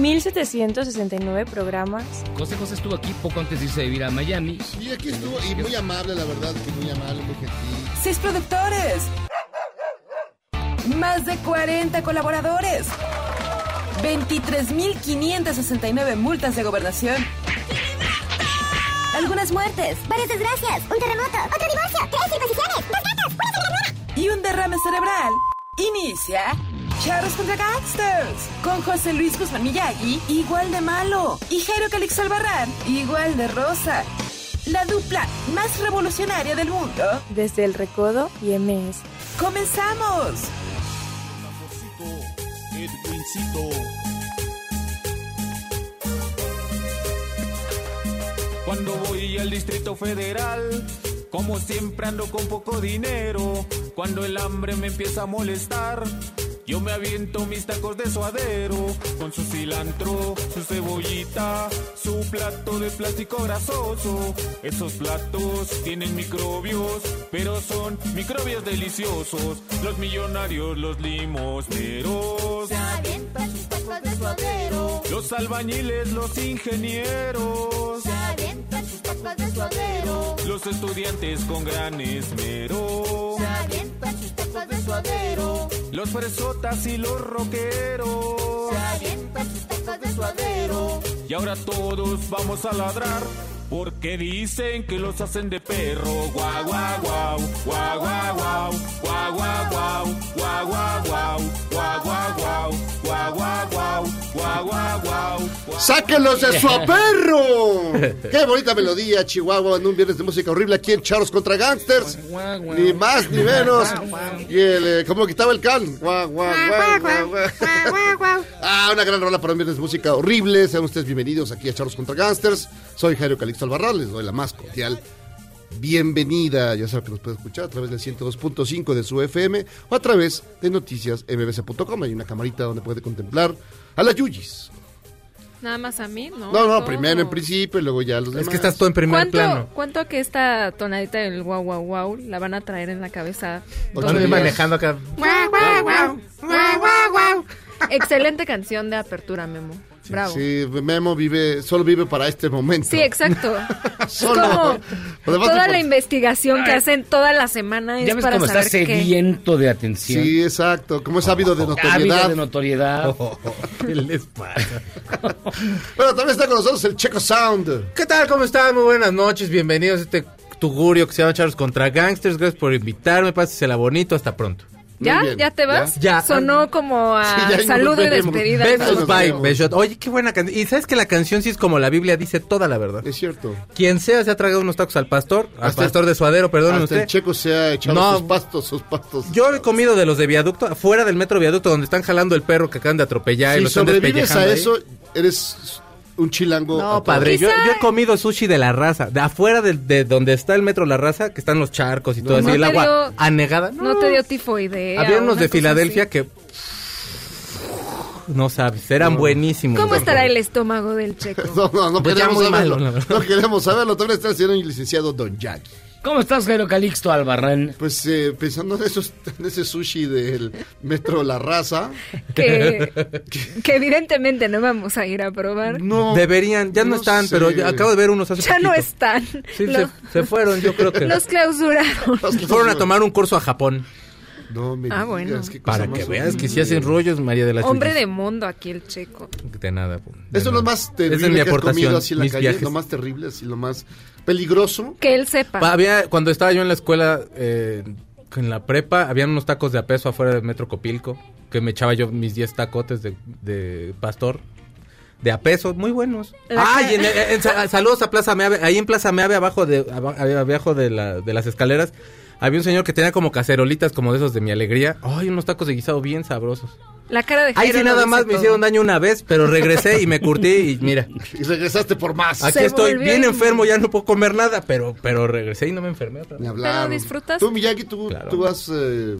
1769 programas. José José estuvo aquí poco antes de irse a vivir a Miami. Y aquí estuvo, y muy amable, la verdad, que muy amable, muy gentil. Seis productores. Más de 40 colaboradores. 23.569 multas de gobernación. Algunas muertes, varias desgracias, un terremoto, otro divorcio, tres circuncisiones, dos gatos, una. Y un derrame cerebral. Inicia Charros contra Gangsters. Con José Luis Guzmán Miyagi, igual de malo. Y Jairo Calixto Albarrán, igual de rosa. La dupla más revolucionaria del mundo. Desde el Recodo y MS. ¡Comenzamos! Cuando voy al Distrito Federal, como siempre ando con poco dinero. Cuando el hambre me empieza a molestar, yo me aviento mis tacos de suadero. Con su cilantro, su cebollita, su plato de plástico grasoso. Esos platos tienen microbios, pero son microbios deliciosos. Los millonarios, los limosneros. Se avientan sus tacos de suadero. Los albañiles, los ingenieros. Se avientan sus tacos de suadero. Los estudiantes con gran esmero. Se avientan sus tacos de suadero. Los fresotas y los rockeros. Se avientan sus tacos de suadero. Y ahora todos vamos a ladrar. Porque dicen que los hacen de perro. Guau, guau, guau, guau, guau, guau, guau, guau, guau, guau, guau, guau, guau, guau, guau, guau, guau, guau, guau, guau, guau. ¡Sáquenlos de su perro! ¡Qué bonita melodía, Chihuahua! En un viernes de música horrible aquí en Charlos contra Gangsters. Ni más ni menos. Y el, eh, ¿cómo quitaba el can? Guau, guau, guau, guau, guau. Ah, una gran rola para un viernes de música horrible. Sean ustedes bienvenidos aquí a Charlos contra Gangsters. Soy Jairo Calixto Albarral, les doy la más cordial bienvenida. Ya saben que nos puede escuchar a través del 102.5 de su FM o a través de noticiasmbc.com. Hay una camarita donde puede contemplar a la Yuyis. Nada más a mí, ¿no? No, no, primero en principio y luego ya los demás. Es que estás todo en primer ¿Cuánto, plano. ¿Cuánto que esta tonadita del guau guau guau la van a traer en la cabeza? Días. manejando acá. Excelente canción de apertura, Memo. Bravo. Sí, Sí, Memo vive, solo vive para este momento. exacto. es Solo. como toda la investigación que hacen toda la semana es Ya ves para cómo está saber qué. sediento de atención. Sí, exacto. Como es ávido de Ávido notoriedad. de notoriedad. ¿Qué les pasa? Pero también está con nosotros el Checo Sound. ¿Qué tal? ¿Cómo están? Muy buenas noches. Bienvenidos a este tugurio que se llama Charlos contra Gangsters. Gracias por invitarme. Pásesela bonito. Hasta pronto. ¿Ya? ¿Ya te vas? Ya. Sonó como a Sí, saludo y despedida. Besos, bye. Beshot. Oye, qué buena canción. Y sabes que la canción sí es como la Biblia dice toda la verdad. Es cierto. Quien sea se ha tragado unos tacos al pastor, al Hasta- pastor de suadero, perdón Hasta el usted. Checo se ha echado No. sus pastos, sus pastos. Yo he comido de los de viaducto, afuera del metro viaducto, donde están jalando el perro que acaban de atropellar y si lo están sobrevives despellejando a ahí. eso, eres un chilango. No, padre, yo, he comido sushi de la raza, de afuera de, de donde está el metro La Raza, que están los charcos y todo No así, el te agua dio- anegada. No te dio tifoidea. Había unos de Filadelfia así. que... No sabes, eran buenísimos. ¿Cómo estará el estómago del checo? No, no, no Pues ya queremos muy saberlo. malo, no queremos saberlo. Está el señor licenciado Don Jack. ¿Cómo estás, Jairo Calixto Albarrán? Pues eh, pensando en, esos, en ese sushi del metro La Raza. que, que evidentemente no vamos a ir a probar. No. Deberían, ya no, No están, sé. pero ya acabo de ver unos hace Ya no están. Sí, se, se fueron, yo creo que... los clausuraron. Fueron a tomar un curso a Japón. No me Ah, digas, bueno. qué cosa Para que veas que si hacen rollos, María de la Hombre de mundo aquí el checo. De nada. pues, de Eso es lo más terrible es mi que has aportación, comido así en la mis calle. viajes. Lo más terrible, así lo más peligroso. Que él sepa. Pa- Había, cuando estaba yo en la escuela, eh, en la prepa, habían unos tacos de a peso afuera del Metro Copilco, que me echaba yo mis 10 tacotes de, de pastor. De a peso, muy buenos. La Ay, ca- en- en- en- sa- saludos a Plaza Meave. Ahí en Plaza Meave, abajo de, aba- abajo de, la- de las escaleras, había un señor que tenía como cacerolitas como de esos de mi alegría. Ay, unos tacos de guisado bien sabrosos. La cara de Ahí sí nada más me todo. hicieron daño una vez, pero regresé y me curtí y mira. Y regresaste por más. Aquí Se estoy bien en- enfermo, ya no puedo comer nada, pero pero regresé y no me enfermé otra vez. Pero disfrutaste. Tú, Miyagi, tú, Claro. tú has, eh,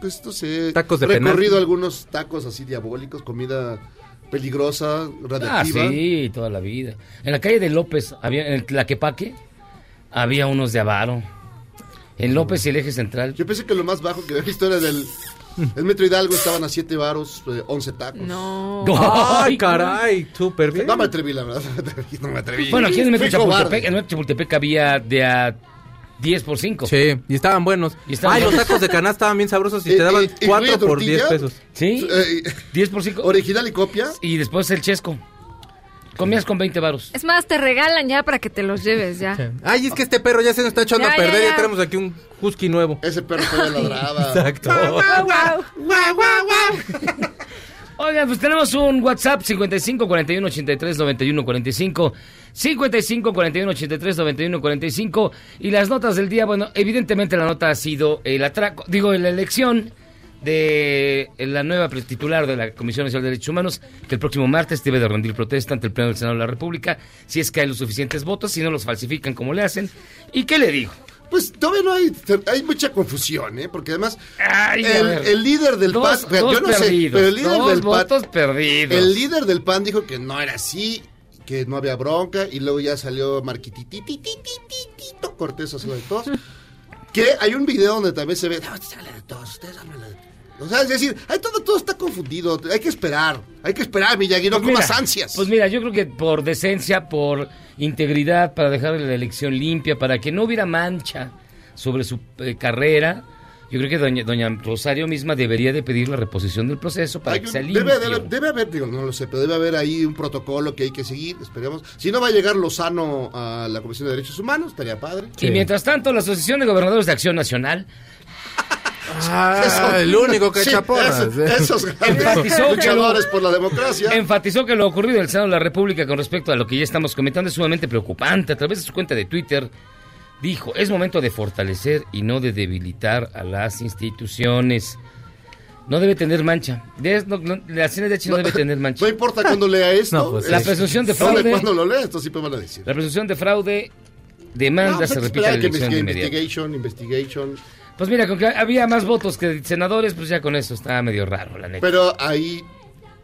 pues, no sé, Tacos de recorrido penal. algunos tacos así diabólicos, comida peligrosa, Ah, radiactiva. sí, toda la vida. En la calle de López, había, en el Tlaquepaque, había unos de Avaro. En López y el eje central. Yo pensé que lo más bajo que había visto era del... El Metro Hidalgo estaban a 7 varos, eh, 11 tacos. No. Ay, caray, súper bien. No me atreví, la verdad. No me atreví. Bueno, aquí en el Metro. Chapultepec, en el Metro Chapultepec había de a 10 por 5. Sí, y estaban buenos. Y estaban Ay, los buenos. tacos de canasta estaban bien sabrosos y Eh, te daban eh, ¿incluye 4 por tortilla? 10 pesos. ¿Sí? Eh, 10 por 5. original y copia. Y después el chesco. Comías con 20 varos. Es más, te regalan ya para que te los lleves ya. Ay, es que este perro ya se nos está echando Ya, a ya, perder, ya, ya. tenemos aquí un husky nuevo. Ese perro todavía ladraba. Exacto. Oigan, pues tenemos un WhatsApp 55 41 83 91 45 55 41 83 91 45 y las notas del día, bueno, evidentemente la nota ha sido el atraco, digo, la elección de la nueva titular de la Comisión Nacional de Derechos Humanos, que el próximo martes debe de rendir protesta ante el Pleno del Senado de la República, si es que hay los suficientes votos, si no los falsifican como le hacen. ¿Y qué le digo? Pues todavía no hay, hay mucha confusión, ¿eh? Porque además Ay, el, ver. el líder del Dos- PAN, dos yo no sé, pero el líder dos del PAN, perdidos. el líder del PAN dijo que no era así, que no había bronca y luego ya salió Marquitititititito Cortés a de todos. Que hay un video donde también se ve, no, de todos, ustedes hablan de o sea, es decir, hay todo, todo está confundido, hay que esperar, hay que esperar, Miyagi, no Pues mira, más ansias. Pues mira, yo creo que por decencia, por integridad, para dejar la elección limpia, para que no hubiera mancha sobre su eh, carrera, yo creo que doña, doña Rosario misma debería de pedir la reposición del proceso para Hay que sea limpio. debe, debe, debe haber, digo, no lo sé, pero debe haber ahí un protocolo que hay que seguir, esperemos. Si no va a llegar Lozano a la Comisión de Derechos Humanos, estaría padre. Y mientras tanto, la Asociación de Gobernadores de Acción Nacional Ah, el único que Sí, echa porras. esos- esos grandes Enfatizó que luchadores lo- por la democracia. enfatizó que lo ocurrido en el Senado de la República con respecto a lo que ya estamos comentando es sumamente preocupante. A través de su cuenta de Twitter, dijo, es momento de fortalecer y no de debilitar a las instituciones. No debe tener mancha. De- no- no- la CNDH no, debe tener mancha. No importa cuando lea esto. No, pues, La es- presunción de fraude. cuando lo lea, esto siempre van a decir. La presunción de fraude demanda No, pues se repita la esperar que elección de inmediato. investigation, investigation. Pues mira, con que había más votos que senadores, pues ya con eso está medio raro, la neta. Pero ahí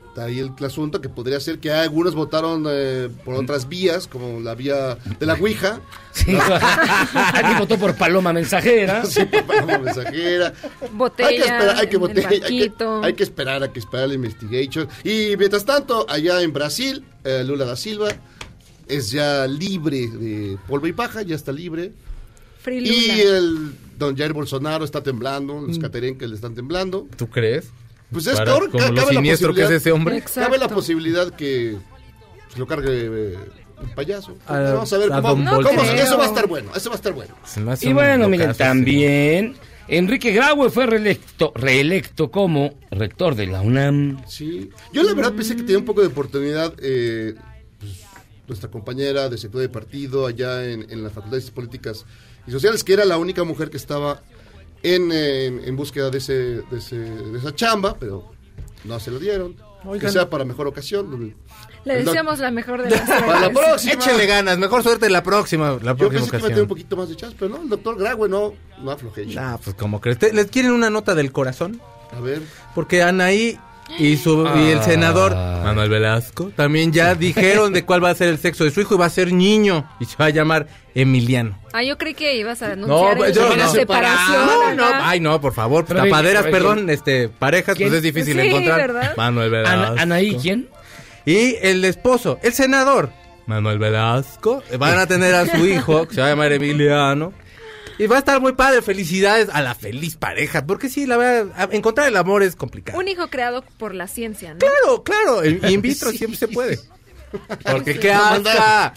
está ahí el, asunto que podría ser que algunos votaron eh, por otras vías, como la vía de la Ouija. Sí, aquí votó por Paloma Mensajera. Sí, por paloma mensajera. Botella, hay que esperar, hay que, botella, hay que, banquito. hay que esperar, hay que esperar la investigation. Y mientras tanto, allá en Brasil, eh, Lula da Silva es ya libre de polvo y paja, ya está libre. Free Y el don Jair Bolsonaro está temblando, Mm. los caterenques le están temblando. ¿Tú crees? Pues es Para- cabe- como lo siniestro que es posibilidad- ese hombre. Exacto. Cabe la posibilidad que pues, lo cargue eh, un payaso. A- Vamos a ver a cómo, eso va a estar bueno, eso va a estar bueno. Se me hace Y bueno, miren, también Enrique Graue fue reelecto, reelecto como rector de la UNAM. Sí. Yo la verdad pensé que tenía un poco de oportunidad eh, pues, nuestra compañera de sector de partido allá en, en la Facultad de Ciencias Políticas y Sociales, que era la única mujer que estaba en, en, en búsqueda de, ese, de, ese- de esa chamba, pero no se lo dieron. Que Oigan. sea para mejor ocasión. Le deseamos la mejor de las Para la próxima. Échenle ganas, mejor suerte la próxima, la Yo próxima pensé que iba a tener un poquito más de chance, pero no, el doctor Graue no, no aflojé. Ah, pues como crees. ¿Te- ¿Les quieren una nota del corazón? A ver. Porque Anaí y, su, y el Ah. senador Manuel Velasco también ya dijeron de cuál va a ser el sexo de su hijo y va a ser niño y se va a llamar Emiliano. Ah, yo creí que ibas a anunciar pues yo la no. separación. No, no, ay no, por favor, Pero, tapaderas, perdón, este, parejas, ¿Quién? pues es difícil Sí, encontrar. ¿verdad? Manuel Velasco. Ana- Anaí, ¿quién? Y el esposo, el senador, Manuel Velasco, van a tener a su hijo, que se va a llamar Emiliano. Y va a estar muy padre, felicidades a la feliz pareja, porque sí, la verdad, encontrar el amor es complicado. Un hijo creado por la ciencia, ¿no? Claro, claro, in in vitro siempre se puede. Porque qué asca.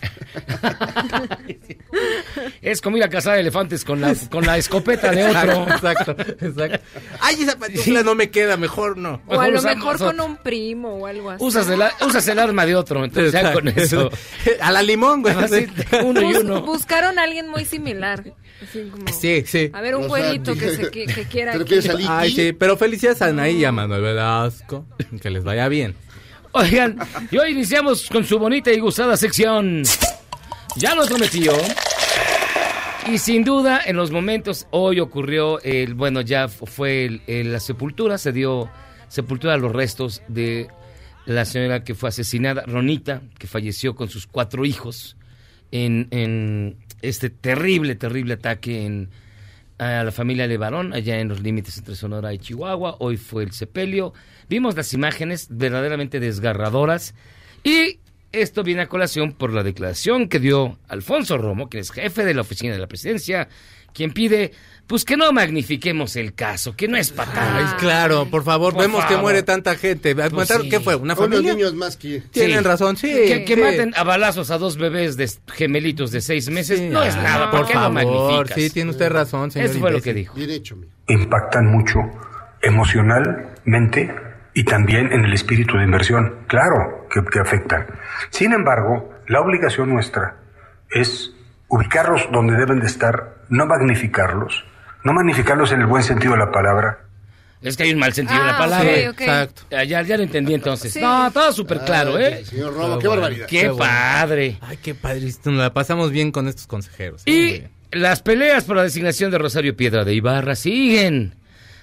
Es como ir a cazar elefantes con la, con la escopeta de otro. Exacto, exacto. Ay, esa pantufla no me queda, mejor no. O a lo Usamos mejor otro. con un primo o algo así. Usas el, usas el arma de otro, entonces ya con eso. A la limón, güey. Así, uno y uno. Buscaron a alguien muy similar. Así como, Sí, sí. A ver, un güerito que, se, que, que quiera. ¿Te aquí. refieres a Liki? Ay, sí, pero felicidades a Anaí y a Manuel Velasco. Que les vaya bien. Oigan, y hoy iniciamos con su bonita y gustada sección. Ya lo prometió. Y sin duda, en los momentos, hoy ocurrió el, bueno, ya fu- fue el- la sepultura, se dio sepultura a los restos de la señora que fue asesinada, Ronita, que falleció con sus cuatro hijos en, en este terrible, terrible ataque en, a la familia Levarón, allá en los límites entre Sonora y Chihuahua. Hoy fue el sepelio. Vimos las imágenes verdaderamente desgarradoras. Y esto viene a colación por la declaración que dio Alfonso Romo, que es jefe de la oficina de la presidencia, quien pide pues que no magnifiquemos el caso, que no es Ay, patada. claro, por favor, Por vemos que muere tanta gente. ¿Mataron- sí. ¿Qué fue? ¿Una Unos familia? niños más que... Tienen Sí. razón, sí. Que, que sí. maten a balazos a dos bebés de gemelitos de seis meses Sí, no es nada. ¿Por, por qué favor, magnificas? sí, tiene usted razón, señor. Eso fue lo que dijo. Bien hecho, amigo. impactan mucho emocionalmente y también en el espíritu de inversión. Claro que, que afectan. Sin embargo, la obligación nuestra es ubicarlos donde deben de estar, no magnificarlos, no magnificarlos en el buen sentido de la palabra, Es que hay un mal sentido de la Ah, palabra. ok, ok. Exacto. Ya, ya, ya lo entendí entonces. Sí. No, todo súper claro, Ay, ¿eh? Señor Romo, qué barbaridad. Qué, Qué bueno. padre. Ay, qué padrísimo. Nos la pasamos bien con estos consejeros. Muy Y las peleas por la designación de Rosario Piedra de Ibarra siguen.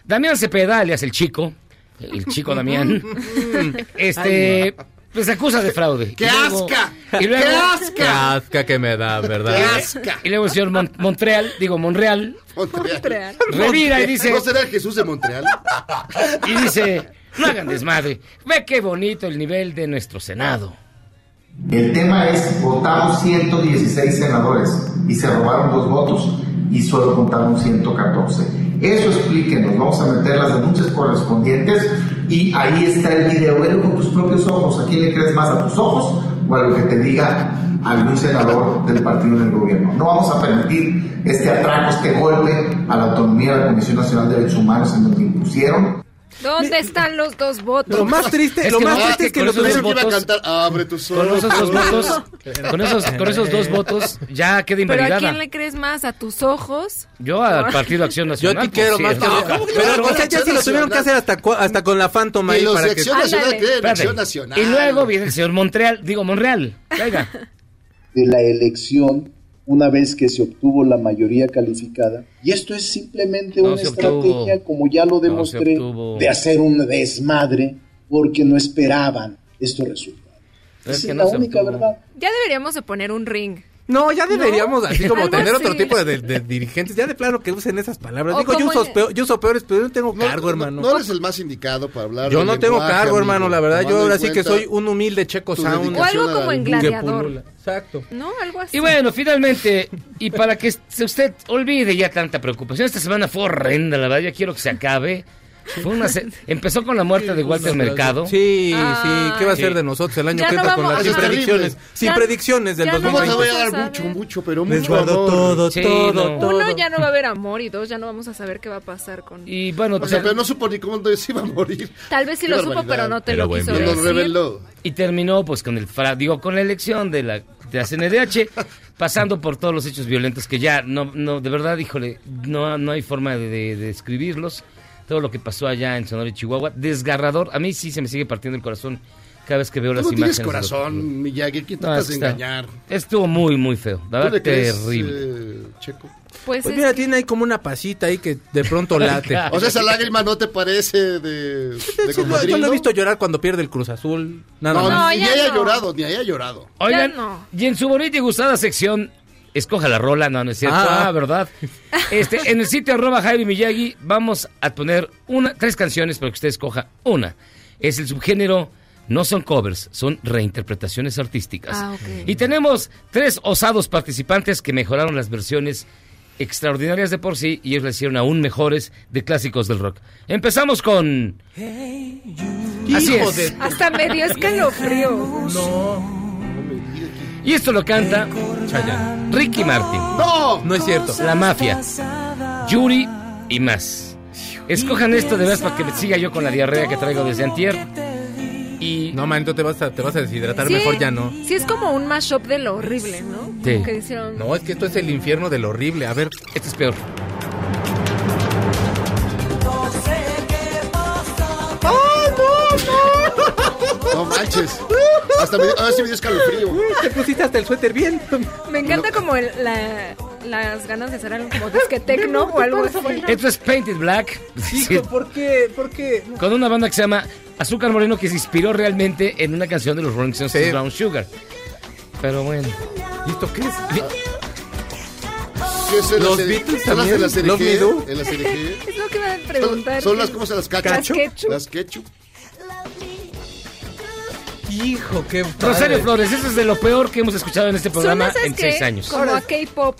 Damián Cepeda, alias el chico, el chico Damián, este, pues acusa de fraude. ¡Qué Y luego- asca! Y luego, ¡Qué Qué asca! asca que me da, ¿verdad? ¡Qué asca! y luego el señor Mon- Montreal, digo Monreal, Montreal. revira y dice, ¿No será el Jesús de Montreal? y dice, no hagan desmadre. Ve qué bonito el nivel de nuestro Senado. El tema es, votamos 116 senadores y se robaron dos votos y solo contaron 114. Eso explíquenos, vamos a meter las denuncias correspondientes y ahí está el video, velo con tus propios ojos, ¿a quién le crees más, a tus ojos o a lo que te diga algún senador del partido del gobierno? No vamos a permitir este atraco, este golpe a la autonomía de la Comisión Nacional de Derechos Humanos en donde impusieron ¿Dónde están los dos votos? Lo más triste, Es lo que más triste es es que que con esos Yo tuvieron que iba a cantar, abre tus Con ojos. esos dos votos, con esos, con esos dos votos, ya queda ¿Pero a invalidada. quién le crees más? ¿A tus ojos? Yo al Partido Acción Yo Nacional. te quiero pues, más sí, que... no, ¿cómo que Pero, no? o sea, ya si lo tuvieron que hacer hasta, hasta con la Phantom Y ahí los para de que... Acción Nacional Ándale. creen. Acción Nacional. Y luego viene el señor Montreal, digo Monreal. Venga. de la elección una vez que se obtuvo la mayoría calificada. Y esto es simplemente No una obtuvo. estrategia, como ya lo demostré, de hacer un desmadre porque no esperaban estos resultados. Es que no la única verdad. Ya deberíamos de poner un ring. No, ya deberíamos así como tener otro tipo de, de dirigentes. Ya de plano que usen esas palabras. O Digo, yo uso, peor, yo uso peores, pero yo no tengo No, cargo, no, hermano. No eres el más indicado para hablar yo no tengo lenguaje, cargo, amigo, hermano, la verdad. Yo ahora sí que soy un humilde checo sound. O algo como en gladiador. Exacto. ¿No? Algo así. Y bueno, finalmente, y para que se- usted olvide ya tanta preocupación, esta semana fue horrenda, la verdad, ya quiero que se acabe. Fue una se- Empezó con la muerte de Walter Mercado. Sí, Ah. sí. ¿Qué va a ser Sí. de nosotros el año Ya que no entra con vamos- las sin predicciones? terrible. Sin Ya- predicciones del ya no ¿Cómo te 2020. voy a dar mucho, mucho, pero Les mucho guardo amor? todo, Sí, todo, no. todo. Uno, ya no va a haber amor y dos, ya no vamos a saber qué va a pasar con... Y bueno, O sea, pero no supo ni cómo se iba a morir. Tal vez sí Qué lo supo, barbaridad. pero no te Pero lo quiso. No lo decir. reveló. y terminó pues con el fra- digo con la elección de la de la CNDH pasando por todos los hechos violentos que ya no no de verdad híjole no no hay forma de, de- de describirlos todo lo que pasó allá en Sonora y Chihuahua desgarrador a mí sí se me sigue partiendo el corazón cada vez que veo Tú las no imágenes tienes corazón, Miyagi. ¿Quién No, tratas de está- engañar? estuvo muy muy feo la ¿Tú verdad crees, terrible eh, Checo? Pues, Pues es mira, que- tiene ahí como una pasita ahí que de pronto late. O sea, esa lágrima no te parece de, de yo- lo he visto llorar cuando pierde el Cruz Azul. Nada No, más. No, ni, ni ya haya no. llorado, ni haya llorado. Oigan, Ya no. y en su bonita y gustada sección, escoja la rola, no, no es cierto, Ah. ah, ¿verdad? Este, en el sitio arroba Jaime Miyagi vamos a poner una, tres canciones para que usted escoja una. Es el subgénero, no son covers, son reinterpretaciones artísticas. Ah, ok. Y tenemos tres osados participantes que mejoraron las versiones extraordinarias de por sí y ellos las hicieron aún mejores de clásicos del rock. Empezamos con... Así Hijo es. de- Hasta me dio escalofrío. No. Y esto lo canta Ricky Martin. ¡No! No es cierto. La mafia. Yuri y más. Escojan esto de vez para que siga yo con la diarrea que traigo desde antier. Y... No, manito, te vas a, te vas a deshidratar, Sí, mejor ya no. Sí, es como un mashup de lo horrible, ¿no? Sí. Que hicieron. No, es que esto es el infierno del horrible. A ver. Este es peor. Manches. Hasta me, ahora sí me dio escalofrío. Te pusiste hasta el suéter bien. Me encanta como el- la- las ganas de hacer algo como disque tecno o algo así. Esto es Painted Black. Sí, ¿por qué? ¿Por qué? Con una banda que se llama Azúcar Moreno que se inspiró realmente en una canción de los Rolling Stones, Sí. Brown Sugar. Pero bueno. ¿Y esto qué es? ¿Qué es Los Beatles ¿Son las de también? la serie. Es lo que me van a Son, preguntar. son las, ¿cómo se las cachan? Las ketchup. Las ketchup. Hijo, qué padre. Rosario Flores, eso es de lo peor que hemos escuchado en este programa Suena, ¿sabes en qué? seis años. Como a K-pop.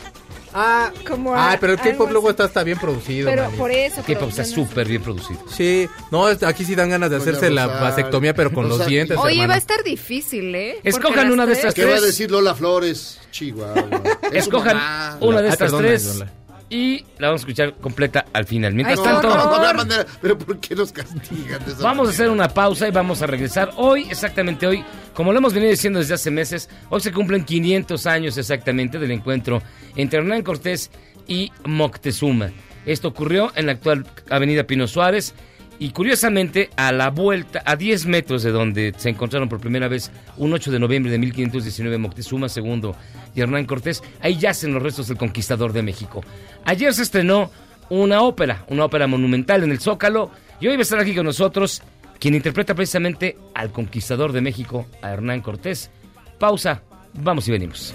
Ah, Como a ah, pero el K-pop luego está, está bien producido. Pero manito. por eso. K-pop está súper bien producido. Sí, no, aquí sí dan ganas de hacerse la vasectomía, pero con los dientes. Oye, hermano. va a estar difícil, ¿eh? Escojan una de tres- estas ¿Qué va a tres. decir Lola Flores? Chihuahua. Escojan una de Ah, estas tres Lola. Y la vamos a escuchar completa al final. Mientras Ay, tanto, No, no. Pero ¿por qué nos castigan de esa vamos a hacer una pausa y vamos a regresar hoy, exactamente hoy. Como lo hemos venido diciendo desde hace meses, hoy se cumplen 500 años exactamente del encuentro entre Hernán Cortés y Moctezuma. Esto ocurrió en la actual Avenida Pino Suárez y curiosamente a la vuelta, a 10 metros de donde se encontraron por primera vez un 8 de noviembre de 1519 Moctezuma II y Hernán Cortés, ahí yacen los restos del conquistador de México. Ayer se estrenó una ópera, una ópera monumental en el Zócalo y hoy va a estar aquí con nosotros quien interpreta precisamente al conquistador de México, a Hernán Cortés. Pausa, vamos y venimos.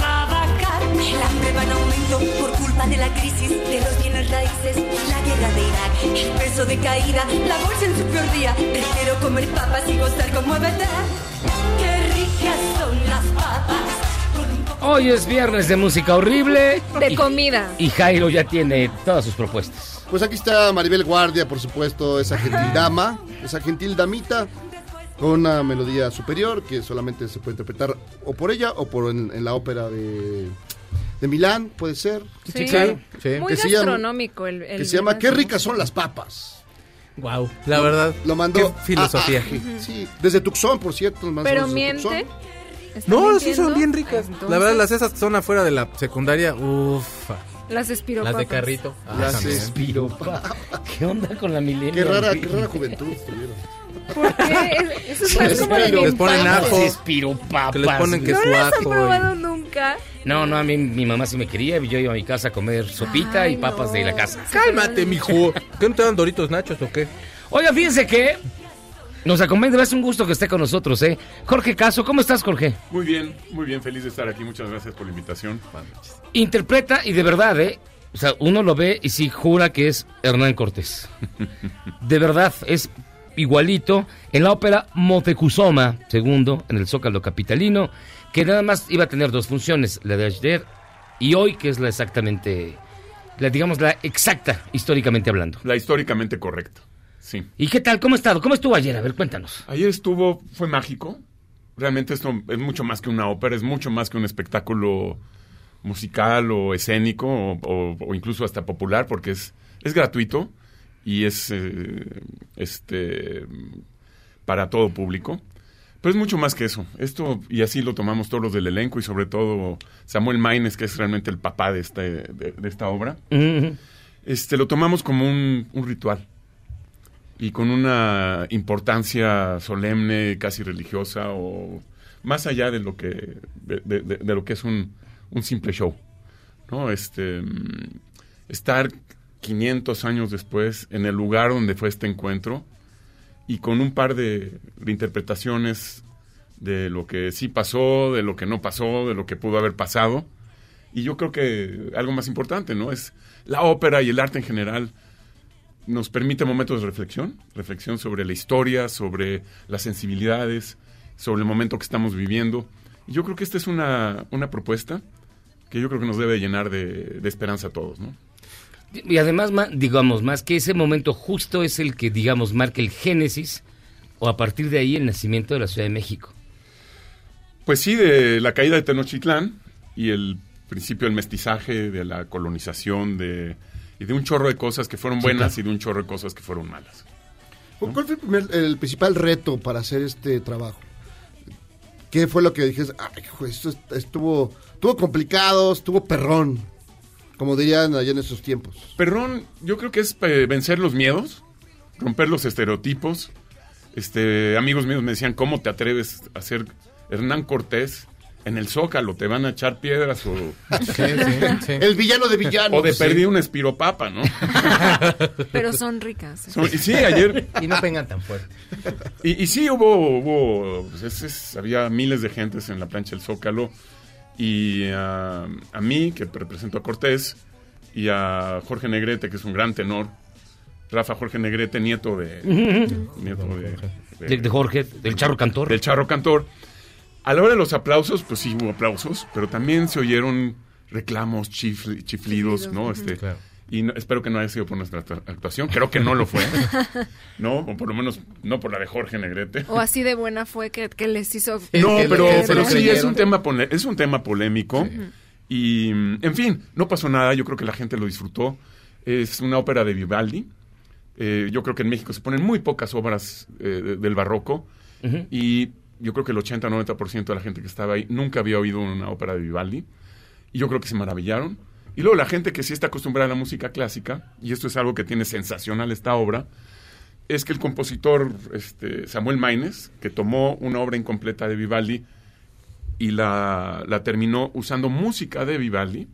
trabajar. El hambre va en aumento por culpa de la crisis, de los bienes raíces, la guerra de Irak, el peso de caída, la bolsa en su peor día. Prefiero comer papas y gozar como verdad. Qué ricas son las papas. Hoy es viernes de música horrible. De y- comida. Y Jairo ya tiene todas sus propuestas. Pues aquí está Maribel Guardia, por supuesto, esa gentil dama, esa gentil damita, con una melodía superior que solamente se puede interpretar o por ella o por en, en la ópera de, de Milán, puede ser. Sí. sí. Muy Que se llama- gastronómico el, el Que se llama. Qué ricas son las papas. Wow, la verdad. Lo mandó. Qué filosofía. Ah, ah, sí, desde Tucson, por cierto. mandó Pero miente. Tucson. ¿Está No, sí mintiendo? son bien ricas. Entonces, La verdad, las esas son afuera de la secundaria, ufa. Las espiropapas. Las de carrito. Ah, Las también. Espiropa. ¿Qué onda con la milenio? Qué rara, qué rara juventud tuvieron. ¿Por qué? Es- Eso es más como Les ponen. Espiropapas. Que les ponen que ¿No su ajo. probado nunca? No, no, a mí mi mamá sí me quería. Yo iba a mi casa a comer sopita y papas de la casa. Cálmate, mijo. ¿Qué no te dan doritos nachos o qué? Oiga, fíjense que nos acompaña. Es un gusto que esté con nosotros, ¿eh? Jorge Caso, ¿cómo estás, Jorge? Muy bien, muy bien, feliz de estar aquí. Muchas gracias por la invitación. Interpreta y de verdad, ¿eh? O sea, uno lo ve y sí jura que es Hernán Cortés. De verdad, es igualito en la ópera Motecuzoma, segundo, en el Zócalo Capitalino, que nada más iba a tener dos funciones, la de ayer y hoy, que es la exactamente, la digamos la exacta, históricamente hablando. La históricamente correcta, sí. ¿Y qué tal? ¿Cómo ha estado? ¿Cómo estuvo ayer? A ver, cuéntanos. Ayer estuvo, fue mágico. Realmente esto es mucho más que una ópera, es mucho más que un espectáculo musical o escénico o, o- o incluso hasta popular porque es, es gratuito y es eh, este para todo público. Pero es mucho más que eso. Esto, y así lo tomamos todos los del elenco y sobre todo Samuel Maines, que es realmente el papá de, este, de, de esta obra. Este, lo tomamos como un, un ritual y con una importancia solemne, casi religiosa o más allá de lo que, de, de- de- de lo que es un, un simple show. ¿no? Este, mm, estar 500 años después en el lugar donde fue este encuentro y con un par de, interpretaciones de lo que sí pasó, de lo que no pasó, de lo que pudo haber pasado. Y yo creo que algo más importante, ¿no? Es la ópera y el arte en general nos permite momentos de reflexión, reflexión sobre la historia, sobre las sensibilidades, sobre el momento que estamos viviendo. Y yo creo que esta es una, una propuesta que yo creo que nos debe llenar de, de esperanza a todos, ¿no? Y además, digamos, más que ese momento justo es el que, digamos, marca el génesis o a partir de ahí el nacimiento de la Ciudad de México. Pues sí, de la caída de Tenochtitlán y el principio del mestizaje, de la colonización, de, y de un chorro de cosas que fueron Sí, buenas claro. y de un chorro de cosas que fueron malas. ¿Cuál fue el, primer- el principal reto para hacer este trabajo? ¿Qué fue lo que dijiste? Ay, hijo, esto est- estuvo, estuvo complicado, estuvo perrón, como dirían allá en esos tiempos. Perrón, yo creo que es eh, vencer los miedos, romper los estereotipos. Este, amigos míos me decían, ¿cómo te atreves a ser Hernán Cortés en el Zócalo? ¿Te van a echar piedras o...? El villano de villanos. O de Sí. perdí un espiropapa, ¿no? Pero son ricas. ¿eh? Son- y sí, ayer... Y no vengan tan fuerte. Y, y sí, hubo, hubo pues, es- es- había miles de gentes en la plancha del Zócalo. Y ah, a mí, que represento a Cortés, y a Jorge Negrete, que es un gran tenor. Rafa Jorge Negrete, nieto de... Nieto de, De, de Jorge, del Charro Cantor. del Charro Cantor. A la hora de los aplausos, pues sí hubo aplausos, pero también se oyeron reclamos, chifli- chiflidos, ¿no? Este, Y no- espero que no haya sido por nuestra actua- actuación, creo que no lo fue, ¿no? O por lo menos no por la de Jorge Negrete. O así de buena fue que, que les hizo... No, que pero, que pero sí, creyeron. es un tema, es un tema polémico. Y, en fin, no pasó nada. Yo creo que la gente lo disfrutó. Es una ópera de Vivaldi. Eh, yo creo que en México se ponen muy pocas obras eh, de- del barroco. Y yo creo que el 80-90% de la gente que estaba ahí nunca había oído una ópera de Vivaldi. Y yo creo que se maravillaron. Y luego la gente que sí está acostumbrada a la música clásica, y esto es algo que tiene sensacional esta obra, es que el compositor este, Samuel Maines, que tomó una obra incompleta de Vivaldi y la, la terminó usando música de Vivaldi,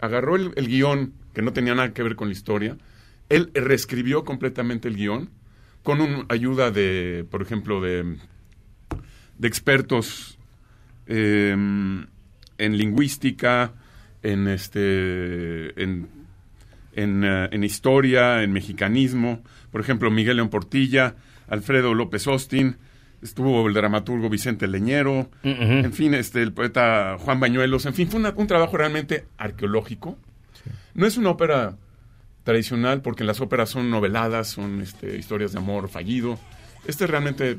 agarró el, el guion, que no tenía nada que ver con la historia, él reescribió completamente el guion, con un, ayuda de, por ejemplo, de, de expertos eh, en lingüística, en este en, en, eh, en historia, en mexicanismo, por ejemplo, Miguel León Portilla, Alfredo López Austin, estuvo el dramaturgo Vicente Leñero, en fin, este el poeta Juan Bañuelos, en fin, fue una- un trabajo realmente arqueológico. No es una ópera tradicional porque las óperas son noveladas, son este, historias de amor fallido. Este es realmente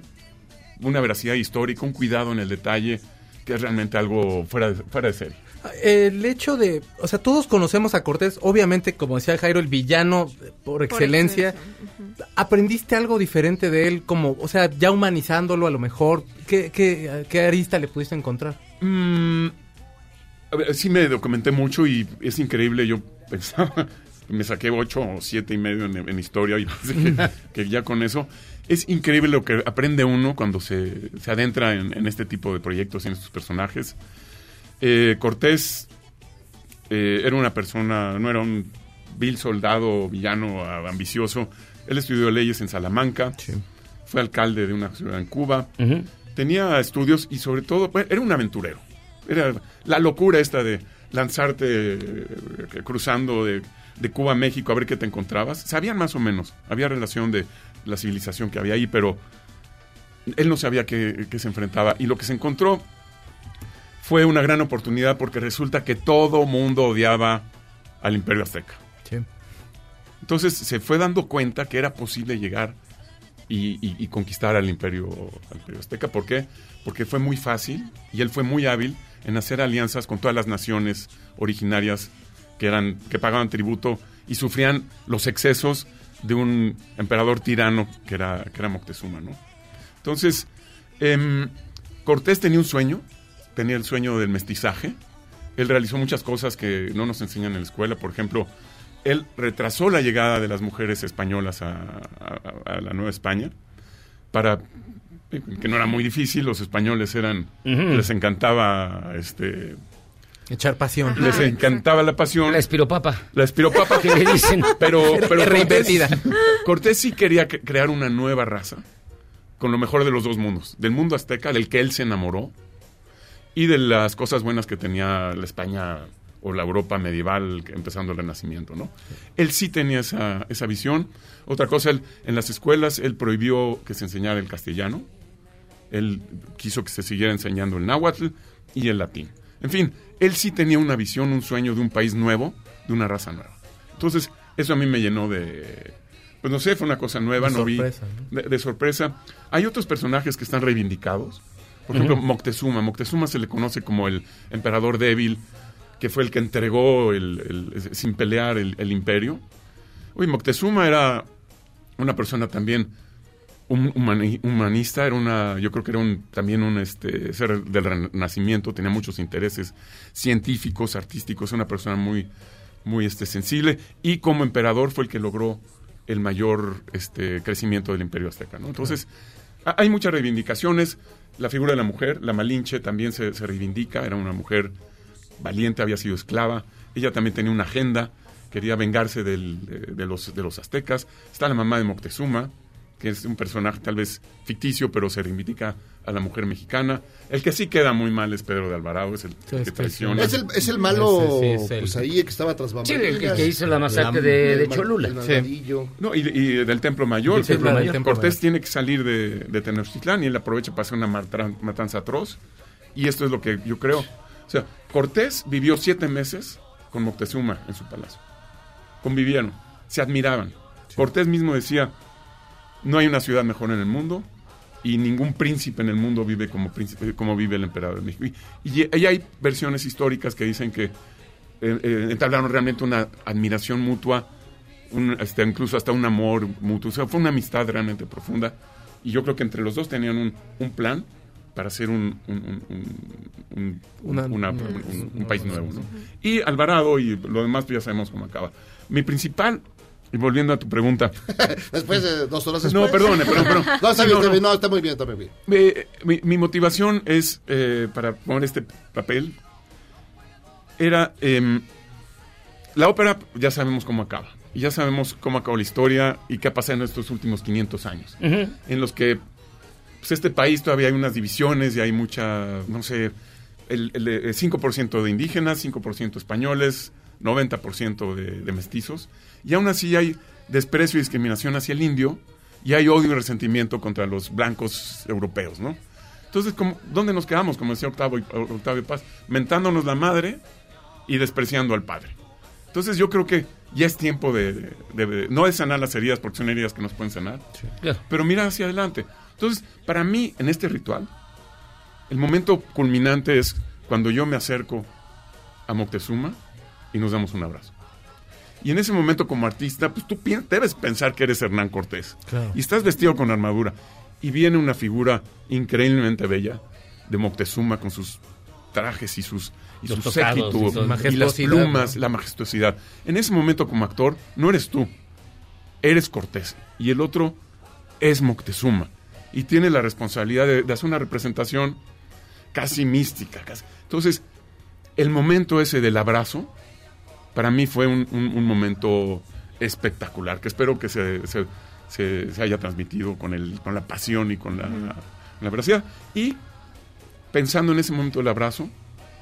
una veracidad histórica, un cuidado en el detalle, que es realmente algo fuera de, fuera de serie. El hecho de, o sea, todos conocemos a Cortés, obviamente, como decía Jairo, el villano por excelencia. ¿Aprendiste algo diferente de él, como, o sea, ya humanizándolo a lo mejor? ¿Qué, qué, qué arista le pudiste encontrar? Mm, a ver, sí me documenté mucho y es increíble. Yo pensaba, me saqué ocho o siete y medio en, en historia y pensé que, que ya con eso. Es increíble lo que aprende uno cuando se, se adentra en, en este tipo de proyectos y en estos personajes. Eh, Cortés eh, era una persona, no era un vil soldado, villano, ambicioso. Él estudió leyes en Salamanca, fue alcalde de una ciudad en Cuba, tenía estudios y sobre todo pues, era un aventurero. Era la locura esta de lanzarte eh, cruzando de, de Cuba a México a ver qué te encontrabas. Sabían más o menos, había relación de la civilización que había ahí, pero él no sabía qué, qué se enfrentaba. Y lo que se encontró fue una gran oportunidad porque resulta que todo mundo odiaba al Imperio Azteca. Entonces se fue dando cuenta que era posible llegar y, y- y conquistar al imperio, al imperio azteca. ¿Por qué? Porque fue muy fácil y él fue muy hábil en hacer alianzas con todas las naciones originarias que, eran, que pagaban tributo y sufrían los excesos de un emperador tirano que era, que era Moctezuma. ¿no? Entonces, Em, Cortés tenía un sueño, tenía el sueño del mestizaje. Él realizó muchas cosas que no nos enseñan en la escuela. Por ejemplo, él retrasó la llegada de las mujeres españolas a, a- a la Nueva España para que no era muy difícil. Los españoles eran les encantaba este Echar pasión. les encantaba la pasión. La espiropapa. La espiropapa Que le dicen. Pero, pero Cortés, Reinvertida. Cortés sí quería que- crear una nueva raza con lo mejor de los dos mundos. Del mundo azteca, del que él se enamoró, y de las cosas buenas que tenía la España o la Europa medieval, empezando el Renacimiento, ¿no? Él sí tenía esa, esa visión. Otra cosa, él, en las escuelas, él prohibió que se enseñara el castellano. Él quiso que se siguiera enseñando el náhuatl y el latín. En fin, él sí tenía una visión, un sueño de un país nuevo, de una raza nueva. Entonces, eso a mí me llenó de... Pues no sé, fue una cosa nueva, De no vi... sorpresa, De, de sorpresa. Hay otros personajes que están reivindicados. Por ejemplo. Moctezuma. Moctezuma se le conoce como el emperador débil, que fue el que entregó el- el- sin pelear el, el imperio. Uy, Moctezuma era una persona también un humani- humanista, era una, yo creo que era un, también un este, ser del renacimiento, tenía muchos intereses científicos, artísticos, una persona muy, muy este, sensible, y como emperador fue el que logró el mayor este, crecimiento del imperio azteca. ¿no? Entonces, hay muchas reivindicaciones, la figura de la mujer, la Malinche también se, se reivindica, era una mujer valiente, había sido esclava, ella también tenía una agenda, quería vengarse de, de los, de los aztecas, está la mamá de Moctezuma, que es un personaje tal vez ficticio, pero se reivindica a la mujer mexicana. El que sí queda muy mal es Pedro de Alvarado, es el que traiciona. Es el, es el malo, sí es el- pues ahí que estaba tras Sí, el que- que hizo la masacre de- de Cholula. El Sí. No, y, y del Templo Mayor. Del Templo Mayor. Cortés tiene que salir de, de Tenochtitlán y él aprovecha para hacer una matanza atroz. Y esto es lo que yo creo. O sea, Cortés vivió siete meses con Moctezuma en su palacio. Convivieron, se admiraban. Cortés mismo decía, no hay una ciudad mejor en el mundo y ningún príncipe en el mundo vive como, príncipe, como vive el emperador de México. Y, y- y hay versiones históricas que dicen que eh, eh, entablaron realmente una admiración mutua, un, este, incluso hasta un amor mutuo. O sea, fue una amistad realmente profunda. Y yo creo que entre los dos tenían un, un plan para hacer Una- una- un- un país nuevo. ¿no? Y Alvarado y lo demás pues ya sabemos cómo acaba. Mi principal, y volviendo a tu pregunta, Después de dos horas no, después. perdone, perdón, perdón. No, está bien, no, está no. bien. No, está muy bien, está muy bien. Eh, mi, mi motivación es, eh, para poner este papel, era, em, la ópera ya sabemos cómo acaba. Y ya sabemos cómo acabó la historia y qué ha pasado en estos últimos 500 años. En los que, pues este país todavía hay unas divisiones y hay mucha, no sé, el, el, eh, 5% de indígenas, 5% españoles, 90% de, de mestizos. Y aún así hay desprecio y discriminación hacia el indio y hay odio y resentimiento contra los blancos europeos, ¿no? Entonces, ¿cómo- ¿dónde nos quedamos? Como decía Octavio, Octavio Paz, mentándonos la madre y despreciando al padre. Entonces yo creo que ya es tiempo de, de- de- no de sanar las heridas, porque son heridas que nos pueden sanar, pero mira hacia adelante. Entonces, para mí, en este ritual, el momento culminante es cuando yo me acerco a Moctezuma y nos damos un abrazo. Y en ese momento como artista, pues tú debes pensar que eres Hernán Cortés. Claro. Y estás vestido con armadura. Y viene una figura increíblemente bella de Moctezuma con sus trajes y sus y Los su séquito, y las plumas, ¿no? la majestuosidad. En ese momento como actor no eres tú, eres Cortés y el otro es Moctezuma y tiene la responsabilidad de, de hacer una representación casi mística. casi. Entonces, el momento ese del abrazo, para mí fue un, un- un momento espectacular, que espero que se, se- se- se haya transmitido con, el, con la pasión y con la, la veracidad. Y pensando en ese momento del abrazo,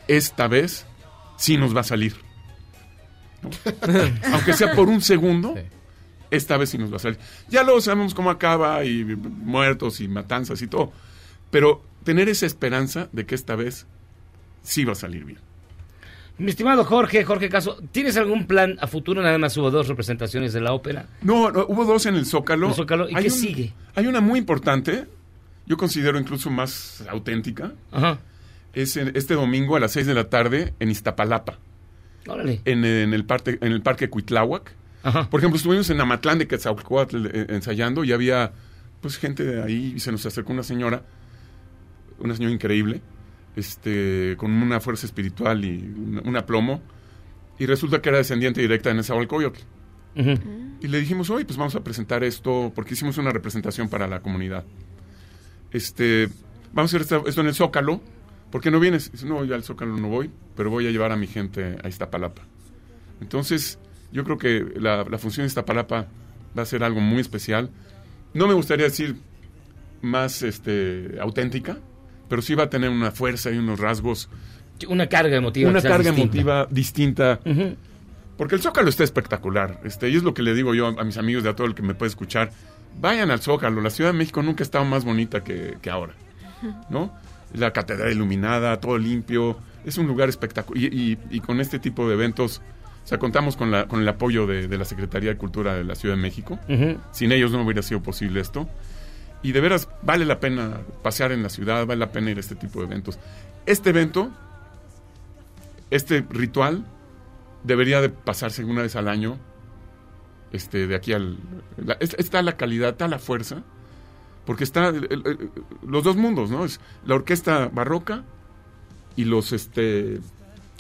esta vez sí nos va a salir. ¿no? Aunque sea por un segundo, esta vez sí nos va a salir. Ya luego sabemos cómo acaba y muertos y matanzas y todo. Pero tener esa esperanza de que esta vez sí va a salir bien. Mi estimado Jorge, Jorge Caso, ¿tienes algún plan a futuro? Nada más hubo dos representaciones de la ópera. No, no, hubo dos en el Zócalo. El Zócalo, ¿y Hay qué un- sigue? Hay una muy importante, yo considero incluso más auténtica. Ajá. Es este domingo a las 6 de la tarde en Iztapalapa, Órale. en, en el, parque, en el Parque Cuitláhuac. Ajá. Por ejemplo, estuvimos en Amatlán de Quetzalcóatl eh, ensayando y había pues gente de ahí y se nos acercó una señora una señora increíble, este, con una fuerza espiritual y un, un aplomo, y resulta que era descendiente directa de Nezahualcóyotl. Y le dijimos, oye, pues vamos a presentar esto, porque hicimos una representación para la comunidad. Este, vamos a hacer esto, en el Zócalo, ¿por qué no vienes? Dice, no, yo al Zócalo no voy, pero voy a llevar a mi gente a Iztapalapa. Entonces, yo creo que la, la función de Iztapalapa va a ser algo muy especial. No me gustaría decir más este, auténtica, pero sí va a tener una fuerza y unos rasgos. Una carga emotiva. Una carga distinta. emotiva distinta. Porque el Zócalo está espectacular. Este, y es lo que le digo yo a, a mis amigos de a todo el que me puede escuchar. Vayan al Zócalo. La Ciudad de México nunca ha estado más bonita que, que ahora. ¿No? La catedral iluminada, todo limpio. Es un lugar espectacular. Y, y- y con este tipo de eventos, o sea, contamos con, la, con el apoyo de, de la Secretaría de Cultura de la Ciudad de México. Sin ellos no hubiera sido posible esto. Y de veras, vale la pena pasear en la ciudad, vale la pena ir a este tipo de eventos. Este evento, este ritual, debería de pasarse una vez al año. Este, de aquí al. la- es- está la calidad, está la fuerza. Porque está el- el- el- los dos mundos, ¿no? Es la orquesta barroca y los este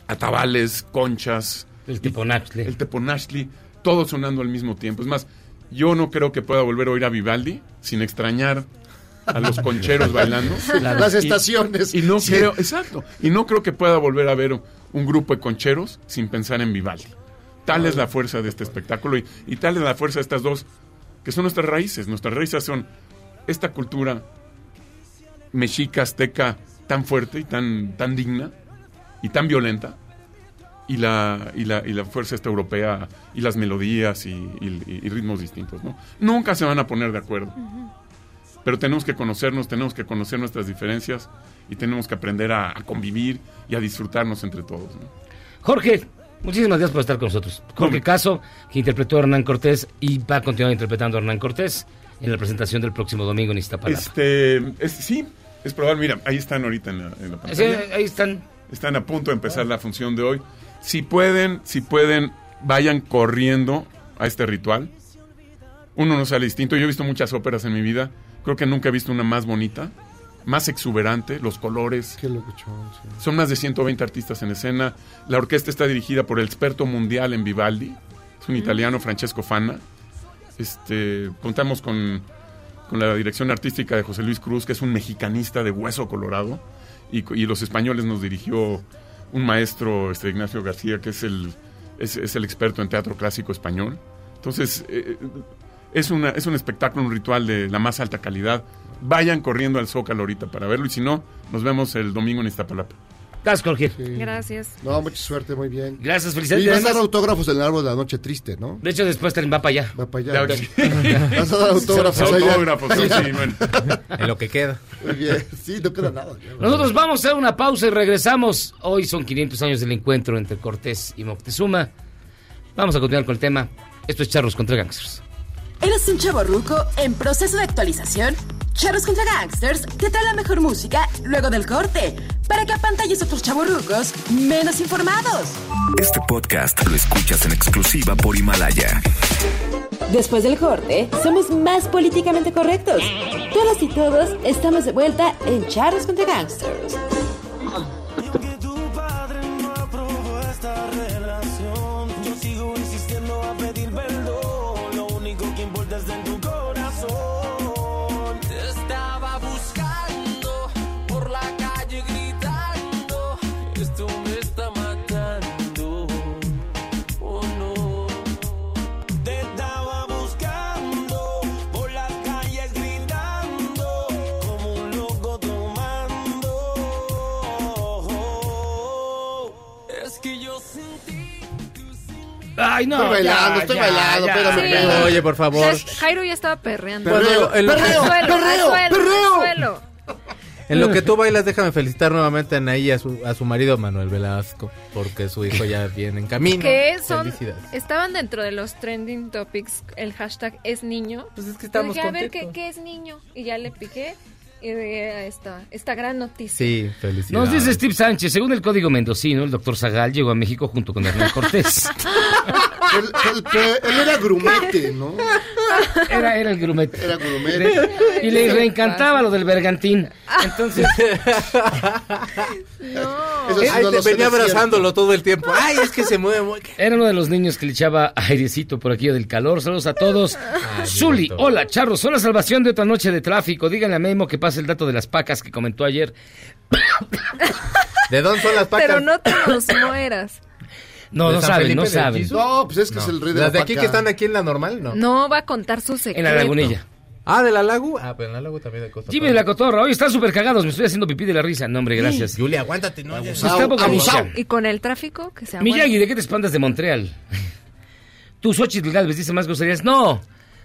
atabales, conchas. El teponachli. El teponachli, todo sonando al mismo tiempo. Es más, yo no creo que pueda volver a oír a Vivaldi sin extrañar a los concheros bailando. Claro. Las Y- estaciones. Y, no Sí. creo, exacto. Y no creo que pueda volver a ver un grupo de concheros sin pensar en Vivaldi. Tal es la fuerza de este espectáculo y, y tal es la fuerza de estas dos, que son nuestras raíces. Nuestras raíces son esta cultura mexica, azteca, tan fuerte y tan, tan digna y tan violenta. Y la, y, la, y la fuerza esta europea y las melodías y, y- y ritmos distintos, ¿no? Nunca se van a poner de acuerdo. Pero tenemos que conocernos, tenemos que conocer nuestras diferencias y tenemos que aprender a, a convivir y a disfrutarnos entre todos. ¿no? Jorge, muchísimas gracias por estar con nosotros. Jorge Caso, que interpretó a Hernán Cortés y va a continuar interpretando a Hernán Cortés en la presentación del próximo domingo en Iztapalapa. Este, es- sí, es probable. Mira, ahí están ahorita en la, en la Sí, pantalla. ahí están. Están a punto de empezar la función de hoy. Si pueden, si pueden, vayan corriendo a este ritual. Uno no sale distinto. Yo he visto muchas óperas en mi vida. Creo que nunca he visto una más bonita, más exuberante, los colores. Qué locuchón, sí. Son más de 120 artistas en escena. La orquesta está dirigida por el experto mundial en Vivaldi. Es un italiano, Francesco Fana. Este, contamos con, con la dirección artística de José Luis Cruz, que es un mexicanista de hueso colorado. Y, co- y los españoles nos dirigió un maestro, este, Ignacio García, que es el, es, el experto en teatro clásico español. Entonces, eh, es, una, es un espectáculo, un ritual de la más alta calidad. Vayan corriendo al Zócalo ahorita para verlo y si no, nos vemos el domingo en Iztapalapa. Gracias, Jorge. Gracias. No, mucha suerte, muy bien. Gracias, felicidades. Y vas a dar autógrafos en el árbol de la noche triste, ¿no? De hecho, después te va para allá. Va para allá. Vas a dar autógrafos allá. Autógrafos, sí, sí, bueno. En lo que queda. Muy bien. Sí, no queda nada. Nosotros vamos a hacer una pausa y regresamos. Hoy son 500 años del encuentro entre Cortés y Moctezuma. Vamos a continuar con el tema. Esto es Charros contra Gangsters. ¿Eres un chavo ruco en proceso de actualización? Charros contra Gangsters te trae la mejor música luego del corte para que apantalles a otros chavos rucos menos informados. Este podcast lo escuchas en exclusiva por Himalaya. Después del corte, somos más políticamente correctos. Todas y todos estamos de vuelta en Charros contra Gangsters. Ay, no. Estoy bailando, estoy bailando, espérame, espérame. Oye, por favor. Ya, Jairo ya estaba perreando. Perreo, el- perreo, perreo, suelo, perreo. al suelo. En lo que tú bailas, déjame felicitar nuevamente a Anaí y a su, a su marido Manuel Velasco, porque su hijo ya viene en camino. Que son, Felicidades. estaban dentro de los trending topics, el hashtag es niño. Pues es que estamos dije, a ver, ¿qué. ¿qué es niño? Y ya le piqué era esta, esta gran noticia. Sí, felicidades. Nos dice Steve Sánchez, según el código mendocino, el doctor Zagal llegó a México junto con Hernán Cortés. Él, él- él era grumete, ¿no? Era, era el grumete. Era grumete. Y le reencantaba lo del bergantín. Entonces, Eso sí no sé venía cierto. abrazándolo todo el tiempo. Ay, es que se mueve muy... era uno de los niños que le echaba airecito por aquí del calor. Saludos a todos. Zuli, hola, charros. Son la salvación de otra noche de tráfico. Díganle a Memo que el dato de las pacas que comentó ayer. ¿De dónde son las pacas? Pero no te nos mueras. No, ¿De no saben, Felipe no saben. No, pues es que es el rey de ¿Las la de aquí paca. que están aquí en la normal? No. No va a contar su secreto. En la lagunilla. Ah, ¿de la lagu? Ah, pero en la lagu también hay cosas. Jimmy de la Cotorra, hoy están súper cagados. Me estoy haciendo pipí de la risa. No, hombre, gracias. Julia, aguántate, no. Está bocanilla. Y con el tráfico que se aguanta. Miyagi, ¿de qué te espantas de Montreal? Tú, Xochitl Galvez, dice más groserías. No,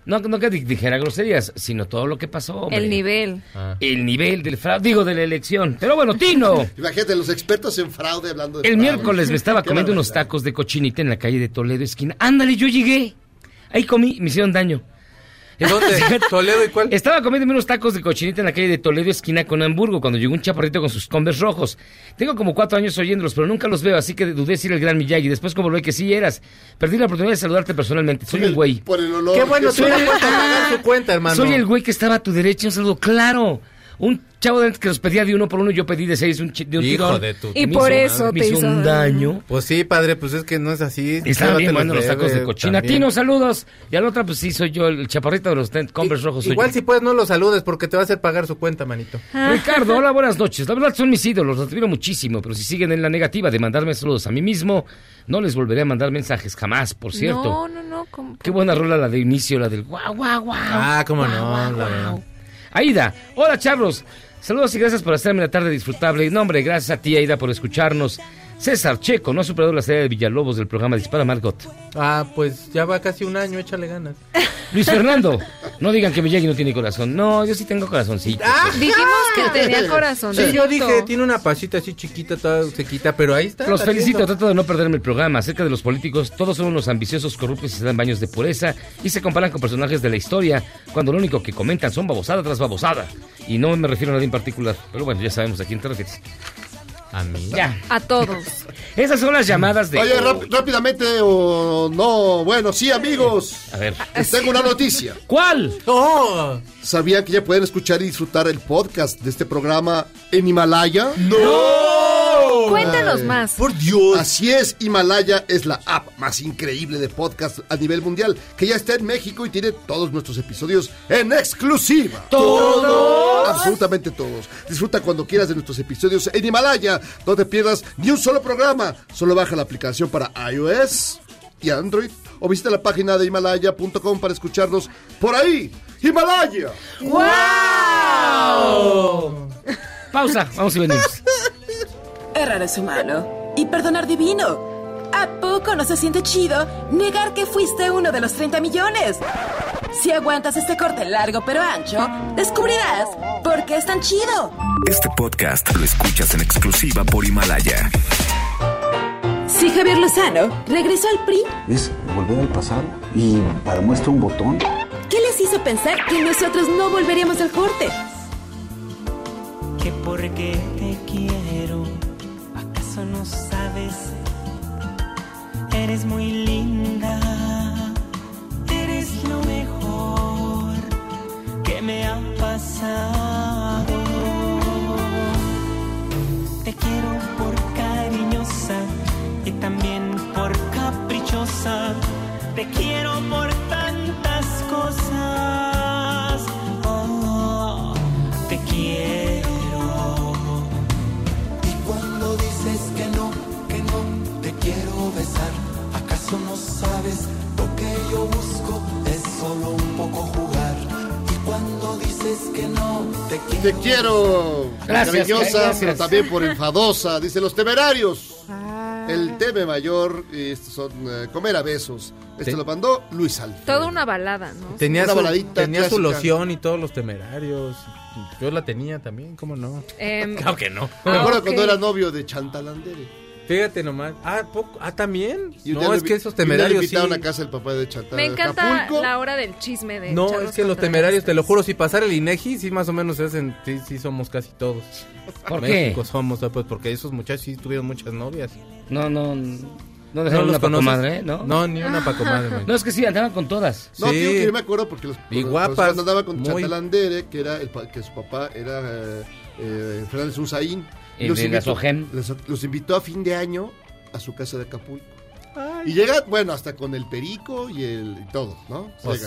no, no que di- dijera groserías, sino todo lo que pasó, hombre. El nivel. El nivel del fraude, digo, de la elección. Pero bueno, Tino. Imagínate, los expertos en fraude hablando de El fraude. miércoles me estaba comiendo unos tacos de cochinita en la calle de Toledo, esquina. Ándale, yo llegué. Ahí comí, y me hicieron daño. ¿Dónde? ¿Toledo y cuál? Estaba comiéndome unos tacos de cochinita en la calle de Toledo, esquina con Hamburgo, cuando llegó un chaparrito con sus combes rojos. Tengo como cuatro años oyéndolos, pero nunca los veo, así que dudé si era el gran Miyagi. Después comprobé que sí eras. Perdí la oportunidad de saludarte personalmente. Soy un güey. Por el olor. Qué bueno, tú le soy. puedes pagar su cuenta, hermano. Soy el güey que estaba a tu derecha, un saludo claro. Un chavo de antes que los pedía de uno por uno, yo pedí de seis un de un Hijo tirón. de tu- Y Me por hizo- eso me te hizo hizo un daño. Pues sí, padre, pues es que no es así. Estaban bien buenos los tacos de cochina. también. Tino, saludos. Y al otro, pues sí, soy yo, el chaparrito de los ten- Converse rojos. soy Igual yo. si puedes no lo saludes porque te va a hacer pagar su cuenta, manito. Ricardo, hola, buenas noches. La verdad son mis ídolos, los admiro muchísimo, pero si siguen en la negativa de mandarme saludos a mí mismo, no les volveré a mandar mensajes jamás, por cierto. No, no, no. como- Qué buena rola la de inicio, la del guau, guau, guau. Ah, cómo no, Guau, la guau. Aida, hola, Charlos. Saludos y gracias por hacerme la tarde disfrutable. No, hombre, gracias a ti, Aida, por escucharnos. César Checo no ha superado la serie de Villalobos del programa Dispara Margot. Ah, pues ya va casi un año, échale ganas. Luis Fernando, no digan que Miyagi no tiene corazón. No, yo sí tengo corazoncito. Dijimos que tenía corazón. Sí, yo dije, tiene una pasita así chiquita, toda sequita, pero ahí está. Los felicito, siento. trato de no perderme el programa. Acerca de los políticos, todos son unos ambiciosos, corruptos y se dan baños de pureza y se comparan con personajes de la historia cuando lo único que comentan son babosada tras babosada. Y no me refiero a nadie en particular, pero bueno, ya sabemos a quién te refieres. A mí. Ya. A todos. Esas son las llamadas de... Oye, rápidamente o no. Bueno, sí, amigos. A ver. Les tengo una noticia. ¿Cuál? ¡Oh! ¿Sabían que ya pueden escuchar y disfrutar el podcast de este programa en Himalaya? Cuéntanos más. Por Dios. Así es, Himalaya es la app más increíble de podcast a nivel mundial, que ya está en México y tiene todos nuestros episodios en exclusiva. ¿Todos? Absolutamente todos. Disfruta cuando quieras de nuestros episodios en Himalaya. No te pierdas ni un solo programa. Solo baja la aplicación para iOS y Android o visita la página de himalaya.com para escucharnos por ahí. ¡Himalaya! Pausa, vamos y venimos. Errar es humano y perdonar divino. ¿A poco no se siente chido negar que fuiste uno de los 30 millones? Si aguantas este corte largo pero ancho, descubrirás por qué es tan chido. Este podcast lo escuchas en exclusiva por Himalaya. Si Javier Lozano regresó al PRI, Es volver al pasado y para muestra un botón. ¿qué les hizo pensar que nosotros no volveríamos al corte? que porque te quiero, acaso no sabes, eres muy linda, eres lo mejor que me ha pasado. Te quiero por cariñosa y también por caprichosa, te quiero por tantas cosas. Solo un poco jugar. Y cuando dices que no te quiero. Te quiero, Gracias, pero también por enfadosa. Dice los temerarios. El teme mayor, y estos son eh, comer a besos. Esto Sí. lo mandó Luis Alfredo. Toda una balada, ¿no? Tenía, Una su, baladita tenía su clásica. loción y todos los temerarios. Yo la tenía también, ¿cómo no? Em, Claro que no. Me acuerdo ok. cuando era novio de Chantalandere. Fíjate nomás. Ah, ¿poco? ah ¿también? Y no, lo es que esos temerarios sí. a casa del papá de Chantal. Me encanta Acapulco. la hora del chisme de No, Charlos es que los temerarios, te lo juro, si pasara el INEGI, sí más o menos se hacen, sí, sí somos casi todos. ¿Por México qué? somos, pues porque esos muchachos sí tuvieron muchas novias. No, no. No dejaron los una conoces? comadre, ¿eh? ¿no? No, ni una pa' comadre, güey. No, es que sí, andaban con todas. No, tío, que yo me acuerdo porque los Y guapas, cuando andaba con muy- Chantal Andere, que era el pa- que su papá era eh, eh, Fernández Unzaín. Y El los de invitó-. Los, los invitó a fin de año a su casa de Acapulco. Y llega, bueno, hasta con el perico y el y todo, ¿no? Pues,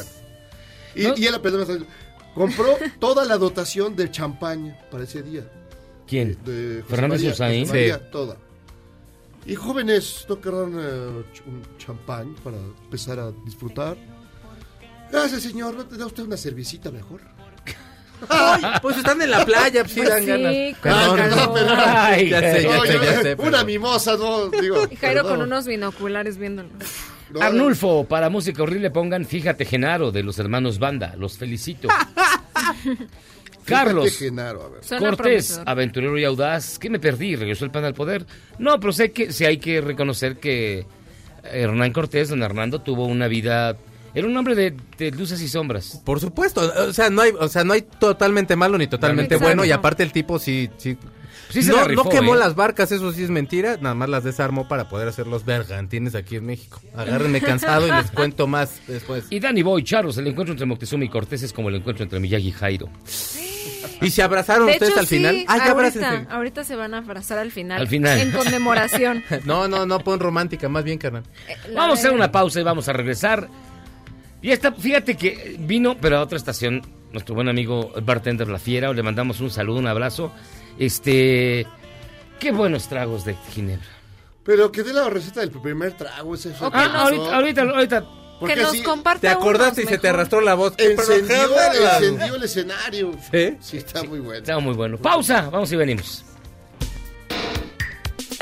Llegan. Y, y él, perdón, compró toda la dotación de champaña para ese día. ¿Quién? De Fernández María, Usain. José María, toda. Y jóvenes, ¿no querrán eh, un champán para empezar a disfrutar? Gracias, señor. ¿No te da usted una cervecita mejor? Ay, pues están en la playa, pues sí dan ganas. Perdón, Perdón. Ay, ya sé, ya No, sé, yo- ya sé, Una mimosa, no, digo. Y Jairo con perdón. unos binoculares viéndolo. Arnulfo, para música horrible pongan Fíjate Genaro de los hermanos Banda. Los felicito. Carlos Fíjate, Genaro, a ver. Suena Cortés, aventurero y audaz. ¿Qué me perdí? ¿Regresó el pan al poder? No, pero sé que sí hay que reconocer que Hernán Cortés, don Hernando, tuvo una vida... Era un hombre de, de luces y sombras. Por supuesto, o sea, no hay, o sea, no hay totalmente malo ni totalmente Exacto. bueno y aparte el tipo sí, sí, Sí se no, la rifó, no quemó ¿eh? las barcas, eso sí es mentira, nada más las desarmó para poder hacer los bergantines aquí en México. Agárrenme cansado y les cuento más después. Y Danny Boy, Charros, el encuentro entre Moctezuma y Cortés es como el encuentro entre Miyagi y Jairo. ¿Y se abrazaron De ustedes hecho, al final? sí, Ah, ya ahorita, se van a abrazar al final. Al final. En conmemoración. No, no, no, pon romántica, más bien, carnal. La Vamos a hacer una pausa y vamos a regresar. Y esta, fíjate que vino, pero a otra estación, nuestro buen amigo el bartender La Fiera, le mandamos un saludo, un abrazo. Este, qué buenos tragos de ginebra. Pero que dé la receta del primer trago. Ese fue Ah, ahorita, ahorita, ahorita. Porque que nos comparta Te acordaste y se te arrastró la voz. encendió, encendió el escenario. ¿Sí? Sí, está muy bueno. Está muy bueno. Pausa, vamos y venimos.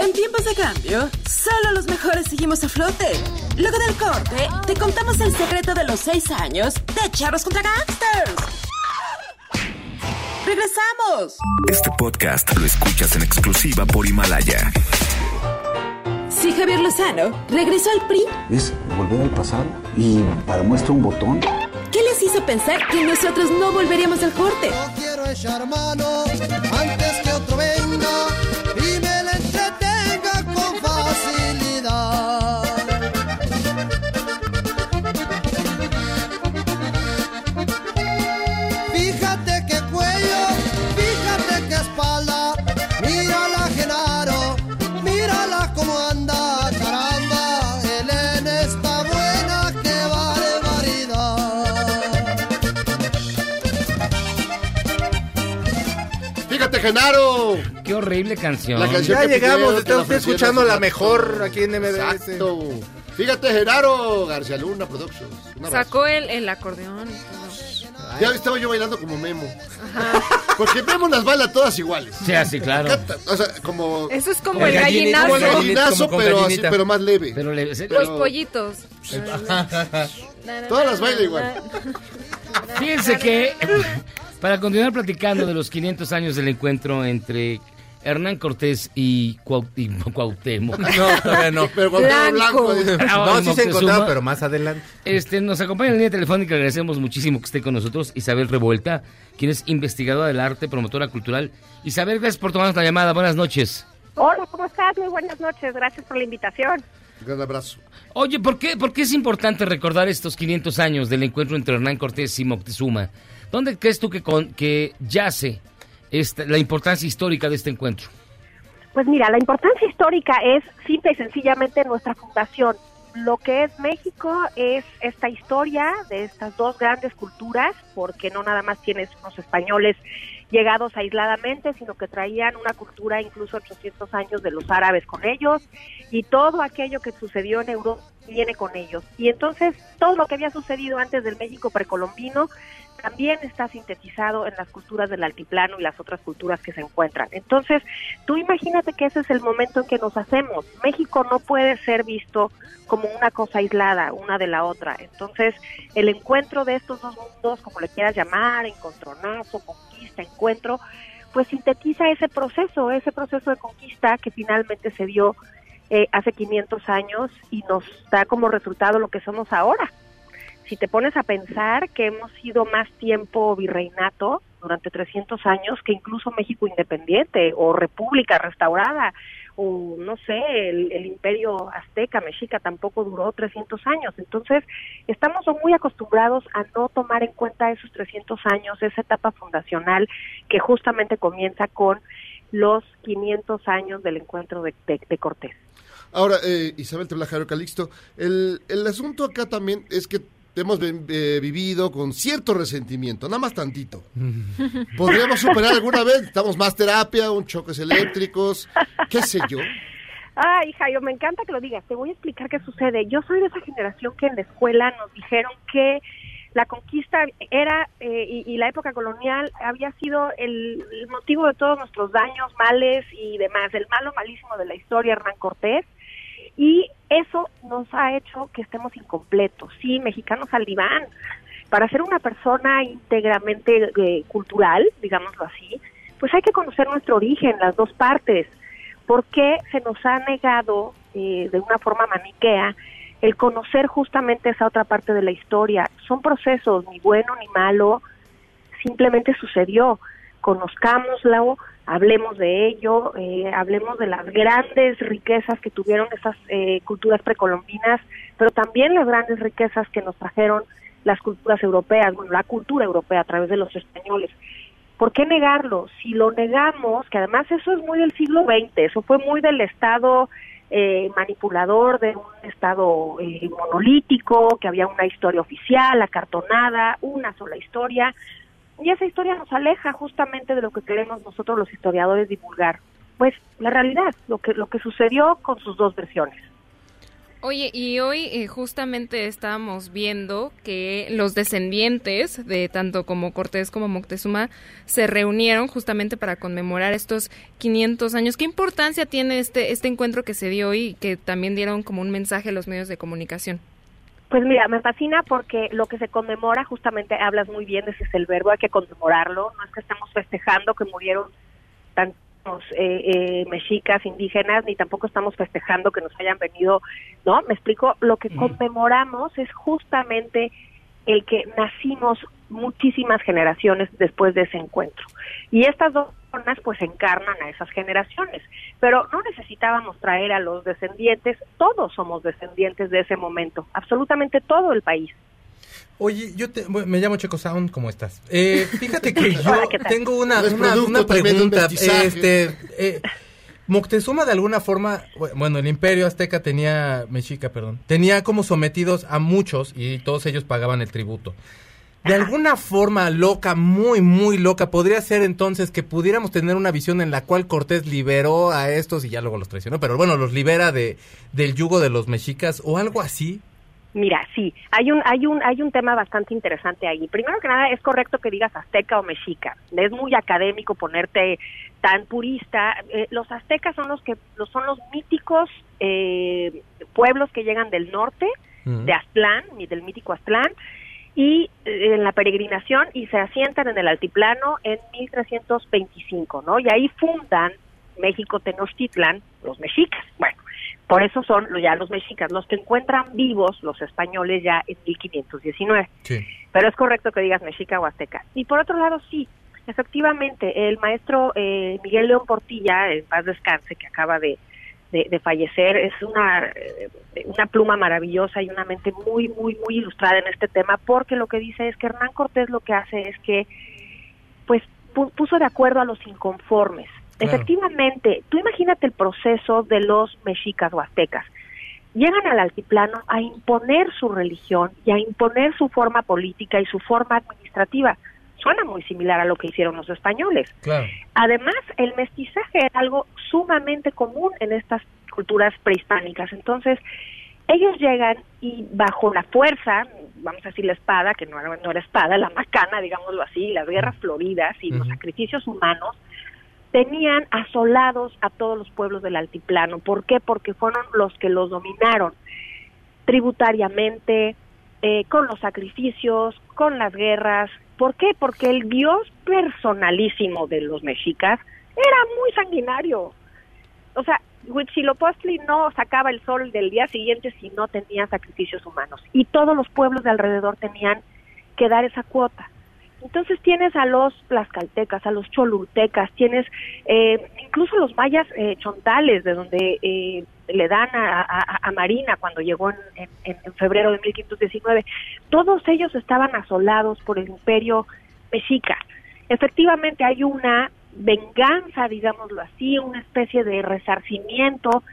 En tiempos de cambio, solo los mejores seguimos a flote. Luego del corte, te contamos el secreto de los seis años de Charros contra Gangsters. ¡Regresamos! Este podcast lo escuchas en exclusiva por Himalaya. Si Javier Lozano regresó al PRI, Es volver al pasado y para muestra un botón. ¿qué les hizo pensar que nosotros no volveríamos al corte? Quiero echar mano antes Genaro. Qué horrible canción. La canción Ya que llegamos, estamos escuchando la mejor aquí en MBS. Exacto. Fíjate, Genaro García Luna Productions. Sacó el, el acordeón. Ya estaba yo bailando como Memo. Porque Memo las baila todas iguales. Sí, así, claro. Canta, O sea, como. Eso es como Como el gallinazo. Como el gallinazo, como con pero, así, gallinita. pero más leve. Pero Los pollitos. Todas las baila igual. Fíjense que para continuar platicando de los 500 años del encuentro entre Hernán Cortés y, Cuau- y Cuauhtémoc. No, todavía no. Pero Blanco. blanco. Ah, No, sí se encontraron, pero más adelante. Este, nos acompaña en la línea telefónica, le agradecemos muchísimo que esté con nosotros Isabel Revuelta, quien es investigadora del arte, promotora cultural. Isabel, gracias por tomarnos la llamada, buenas noches. Hola, ¿cómo estás? Muy buenas noches. Gracias por la invitación. Un gran abrazo. Oye, ¿por qué, ¿por qué es importante recordar estos 500 años del encuentro entre Hernán Cortés y Moctezuma? ¿Dónde crees tú que, con, que yace esta, la importancia histórica de este encuentro? Pues mira, la importancia histórica es simple y sencillamente nuestra fundación. Lo que es México es esta historia de estas dos grandes culturas, porque no nada más tienes unos españoles llegados aisladamente, sino que traían una cultura incluso 800 años de los árabes con ellos y todo aquello que sucedió en Europa viene con ellos. Y entonces todo lo que había sucedido antes del México precolombino también está sintetizado en las culturas del altiplano y las otras culturas que se encuentran. Entonces, tú imagínate que ese es el momento en que nos hacemos. México no puede ser visto como una cosa aislada, una de la otra. Entonces, el encuentro de estos dos mundos, como le quieras llamar, encontronazo, conquista, encuentro, pues sintetiza ese proceso, ese proceso de conquista que finalmente se dio eh, hace 500 años y nos da como resultado lo que somos ahora si te pones a pensar que hemos sido más tiempo virreinato durante 300 años que incluso México independiente o República restaurada o no sé, el, imperio azteca, mexica tampoco duró 300 años. Entonces, estamos muy acostumbrados a no tomar en cuenta esos 300 años, esa etapa fundacional que justamente comienza con los 500 años del encuentro de, de- de Cortés. Ahora, eh, Isabel Trelajaro Calixto, el, el asunto acá también es que hemos eh, vivido con cierto resentimiento, nada más tantito. ¿Podríamos superar alguna vez? Estamos más terapia, un choques eléctricos, qué sé yo. Ay, Jairo, me encanta que lo digas. Te voy a explicar qué sucede. Yo soy de esa generación que en la escuela nos dijeron que la conquista era eh, y, y la época colonial había sido el, el motivo de todos nuestros daños, males y demás. El malo malísimo de la historia, Hernán Cortés. Y eso nos ha hecho que estemos incompletos. Sí, mexicanos al diván. Para ser una persona íntegramente eh, cultural, digámoslo así, pues hay que conocer nuestro origen, las dos partes. ¿Por qué se nos ha negado eh, de una forma maniquea el conocer justamente esa otra parte de la historia? Son procesos, ni bueno ni malo, simplemente sucedió. Conozcámoslo, hablemos de ello, eh, hablemos de las grandes riquezas que tuvieron esas eh, culturas precolombinas, pero también las grandes riquezas que nos trajeron las culturas europeas, bueno, la cultura europea a través de los españoles. ¿Por qué negarlo? Si lo negamos, que además eso es muy del siglo XX, eso fue muy del Estado eh, manipulador, de un Estado eh, monolítico, que había una historia oficial, acartonada, una sola historia, y esa historia nos aleja justamente de lo que queremos nosotros los historiadores divulgar. Pues la realidad, lo que, lo que sucedió con sus dos versiones. Oye, y hoy eh, justamente estábamos viendo que los descendientes de tanto como Cortés como Moctezuma se reunieron justamente para conmemorar estos 500 años. ¿Qué importancia tiene este este encuentro que se dio hoy y que también dieron como un mensaje a los medios de comunicación? Pues mira, me fascina porque lo que se conmemora, justamente hablas muy bien, ese es el verbo, hay que conmemorarlo, no es que estemos festejando que murieron tantos eh, eh, mexicas, indígenas, ni tampoco estamos festejando que nos hayan venido, ¿no? Me explico, lo que conmemoramos es justamente el que nacimos muchísimas generaciones después de ese encuentro. Y estas dos personas pues encarnan a esas generaciones, pero no necesitábamos traer a los descendientes, todos somos descendientes de ese momento, absolutamente todo el país. Oye, yo te- me llamo Checo Sound, ¿cómo estás? Eh, fíjate que yo tengo una, una, una pregunta. Este, eh, Moctezuma de alguna forma, bueno, el imperio azteca tenía, mexica, perdón, tenía como sometidos a muchos y todos ellos pagaban el tributo. De alguna forma loca, muy, muy loca, podría ser entonces que pudiéramos tener una visión en la cual Cortés liberó a estos y ya luego los traicionó, pero bueno, los libera de, del yugo de los mexicas o algo así. Mira, sí, hay un, hay un, hay un tema bastante interesante ahí. Primero que nada, es correcto que digas azteca o mexica. Es muy académico ponerte tan purista. Eh, los aztecas son los que, los, son los míticos eh, pueblos que llegan del norte, de Aztlán, del mítico Aztlán, y eh, en la peregrinación y se asientan en el altiplano en 1325, ¿no? Y ahí fundan México Tenochtitlan, los mexicas. Bueno, por eso son ya los mexicas, los que encuentran vivos los españoles ya en 1519. Sí. Pero es correcto que digas mexica o azteca. Y por otro lado, sí, efectivamente, el maestro eh, Miguel León Portilla, en paz descanse, que acaba de, de, de fallecer, es una, eh, una pluma maravillosa y una mente muy, muy, muy ilustrada en este tema, porque lo que dice es que Hernán Cortés lo que hace es que, pues, pu- puso de acuerdo a los inconformes. Claro. Efectivamente, tú imagínate el proceso de los mexicas o aztecas llegan al altiplano a imponer su religión y a imponer su forma política y su forma administrativa. Suena muy similar a lo que hicieron los españoles. Claro. Además, el mestizaje era algo sumamente común en estas culturas prehispánicas. Entonces, ellos llegan y bajo la fuerza, vamos a decir la espada, que no era, no era espada, la macana, digámoslo así, las guerras floridas y los sacrificios humanos, tenían asolados a todos los pueblos del altiplano. ¿Por qué? Porque fueron los que los dominaron tributariamente, eh, con los sacrificios, con las guerras. ¿Por qué? Porque el dios personalísimo de los mexicas era muy sanguinario. O sea, Huitzilopochtli no sacaba el sol del día siguiente si no tenía sacrificios humanos. Y todos los pueblos de alrededor tenían que dar esa cuota. Entonces tienes a los tlaxcaltecas, a los cholultecas, tienes eh, incluso los mayas eh, chontales, de donde eh, le dan a, a- a Marina cuando llegó en, en- en febrero de 1519. Todos ellos estaban asolados por el imperio mexica. Efectivamente hay una venganza, digámoslo así, una especie de resarcimiento.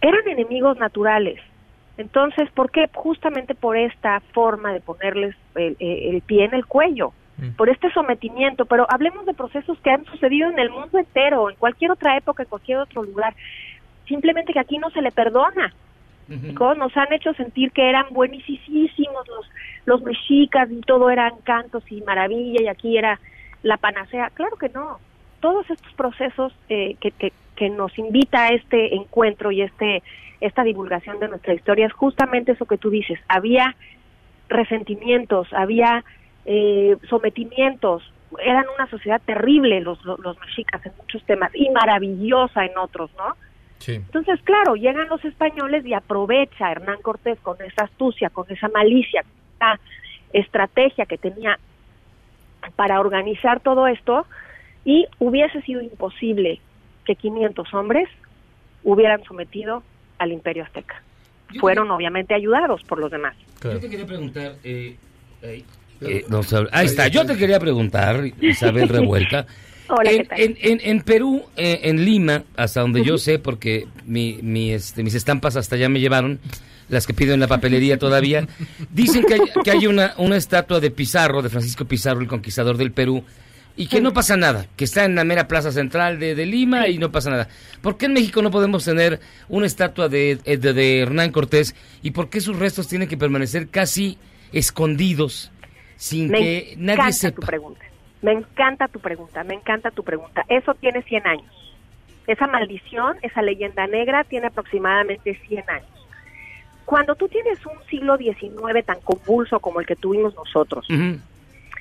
Eran enemigos naturales. Entonces, ¿por qué? Justamente por esta forma de ponerles el, el- el pie en el cuello, por este sometimiento. Pero hablemos de procesos que han sucedido en el mundo entero, en cualquier otra época, en cualquier otro lugar. Simplemente que aquí no se le perdona. Nos han hecho sentir que eran buenísimos los, los mexicas y todo eran cantos y maravilla y aquí era la panacea. Claro que no. Todos estos procesos eh, que, que, que nos invita a este encuentro y este esta divulgación de nuestra historia es justamente eso que tú dices. Había resentimientos, había eh, sometimientos, eran una sociedad terrible los, los, los mexicas en muchos temas y maravillosa en otros, ¿no? Sí. Entonces, claro, llegan los españoles y aprovecha Hernán Cortés con esa astucia, con esa malicia, con esa estrategia que tenía para organizar todo esto y hubiese sido imposible que 500 hombres hubieran sometido al imperio azteca. Fueron obviamente ayudados por los demás. Yo te quería preguntar, eh, eh, eh, no ahí está, yo te quería preguntar, Isabel Revuelta. Hola, ¿qué en, tal? en, en, en Perú, eh, en Lima, hasta donde yo sé, porque mi, mi, este, mis estampas hasta allá me llevaron, las que pido en la papelería todavía, dicen que hay, que hay una, una estatua de Pizarro, de Francisco Pizarro, el conquistador del Perú, y que no pasa nada, que está en la mera plaza central de, de Lima y no pasa nada. ¿Por qué en México no podemos tener una estatua de, eh, de, de Hernán Cortés y por qué sus restos tienen que permanecer casi escondidos sin Me que nadie sepa? tu pregunta. Me encanta tu pregunta, me encanta tu pregunta. Eso tiene 100 años. Esa maldición, esa leyenda negra tiene aproximadamente 100 años. Cuando tú tienes un siglo XIX tan convulso como el que tuvimos nosotros,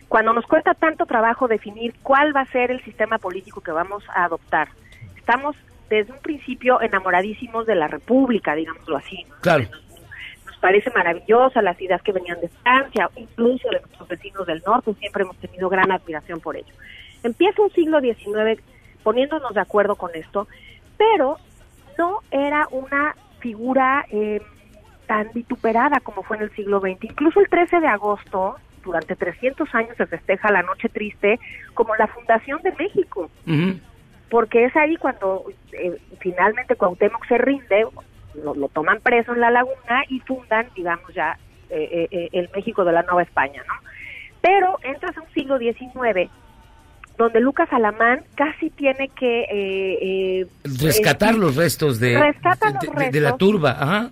cuando nos cuesta tanto trabajo definir cuál va a ser el sistema político que vamos a adoptar, estamos desde un principio enamoradísimos de la República, digámoslo así. ¿no? Claro. Parece maravillosa las ideas que venían de Francia, incluso de nuestros vecinos del norte, siempre hemos tenido gran admiración por ello. Empieza un siglo XIX poniéndonos de acuerdo con esto, pero no era una figura eh, tan vituperada como fue en el siglo XX. Incluso el 13 de agosto, durante 300 años se festeja la Noche Triste como la fundación de México porque es ahí cuando eh, finalmente Cuauhtémoc se rinde, lo, lo toman preso en la laguna y fundan, digamos ya, eh, eh, eh, el México de la Nueva España, ¿no? Pero entras a un siglo XIX donde Lucas Alamán casi tiene que... eh, eh, Rescatar los restos de, Rescata los de- de- de la turba. Ajá.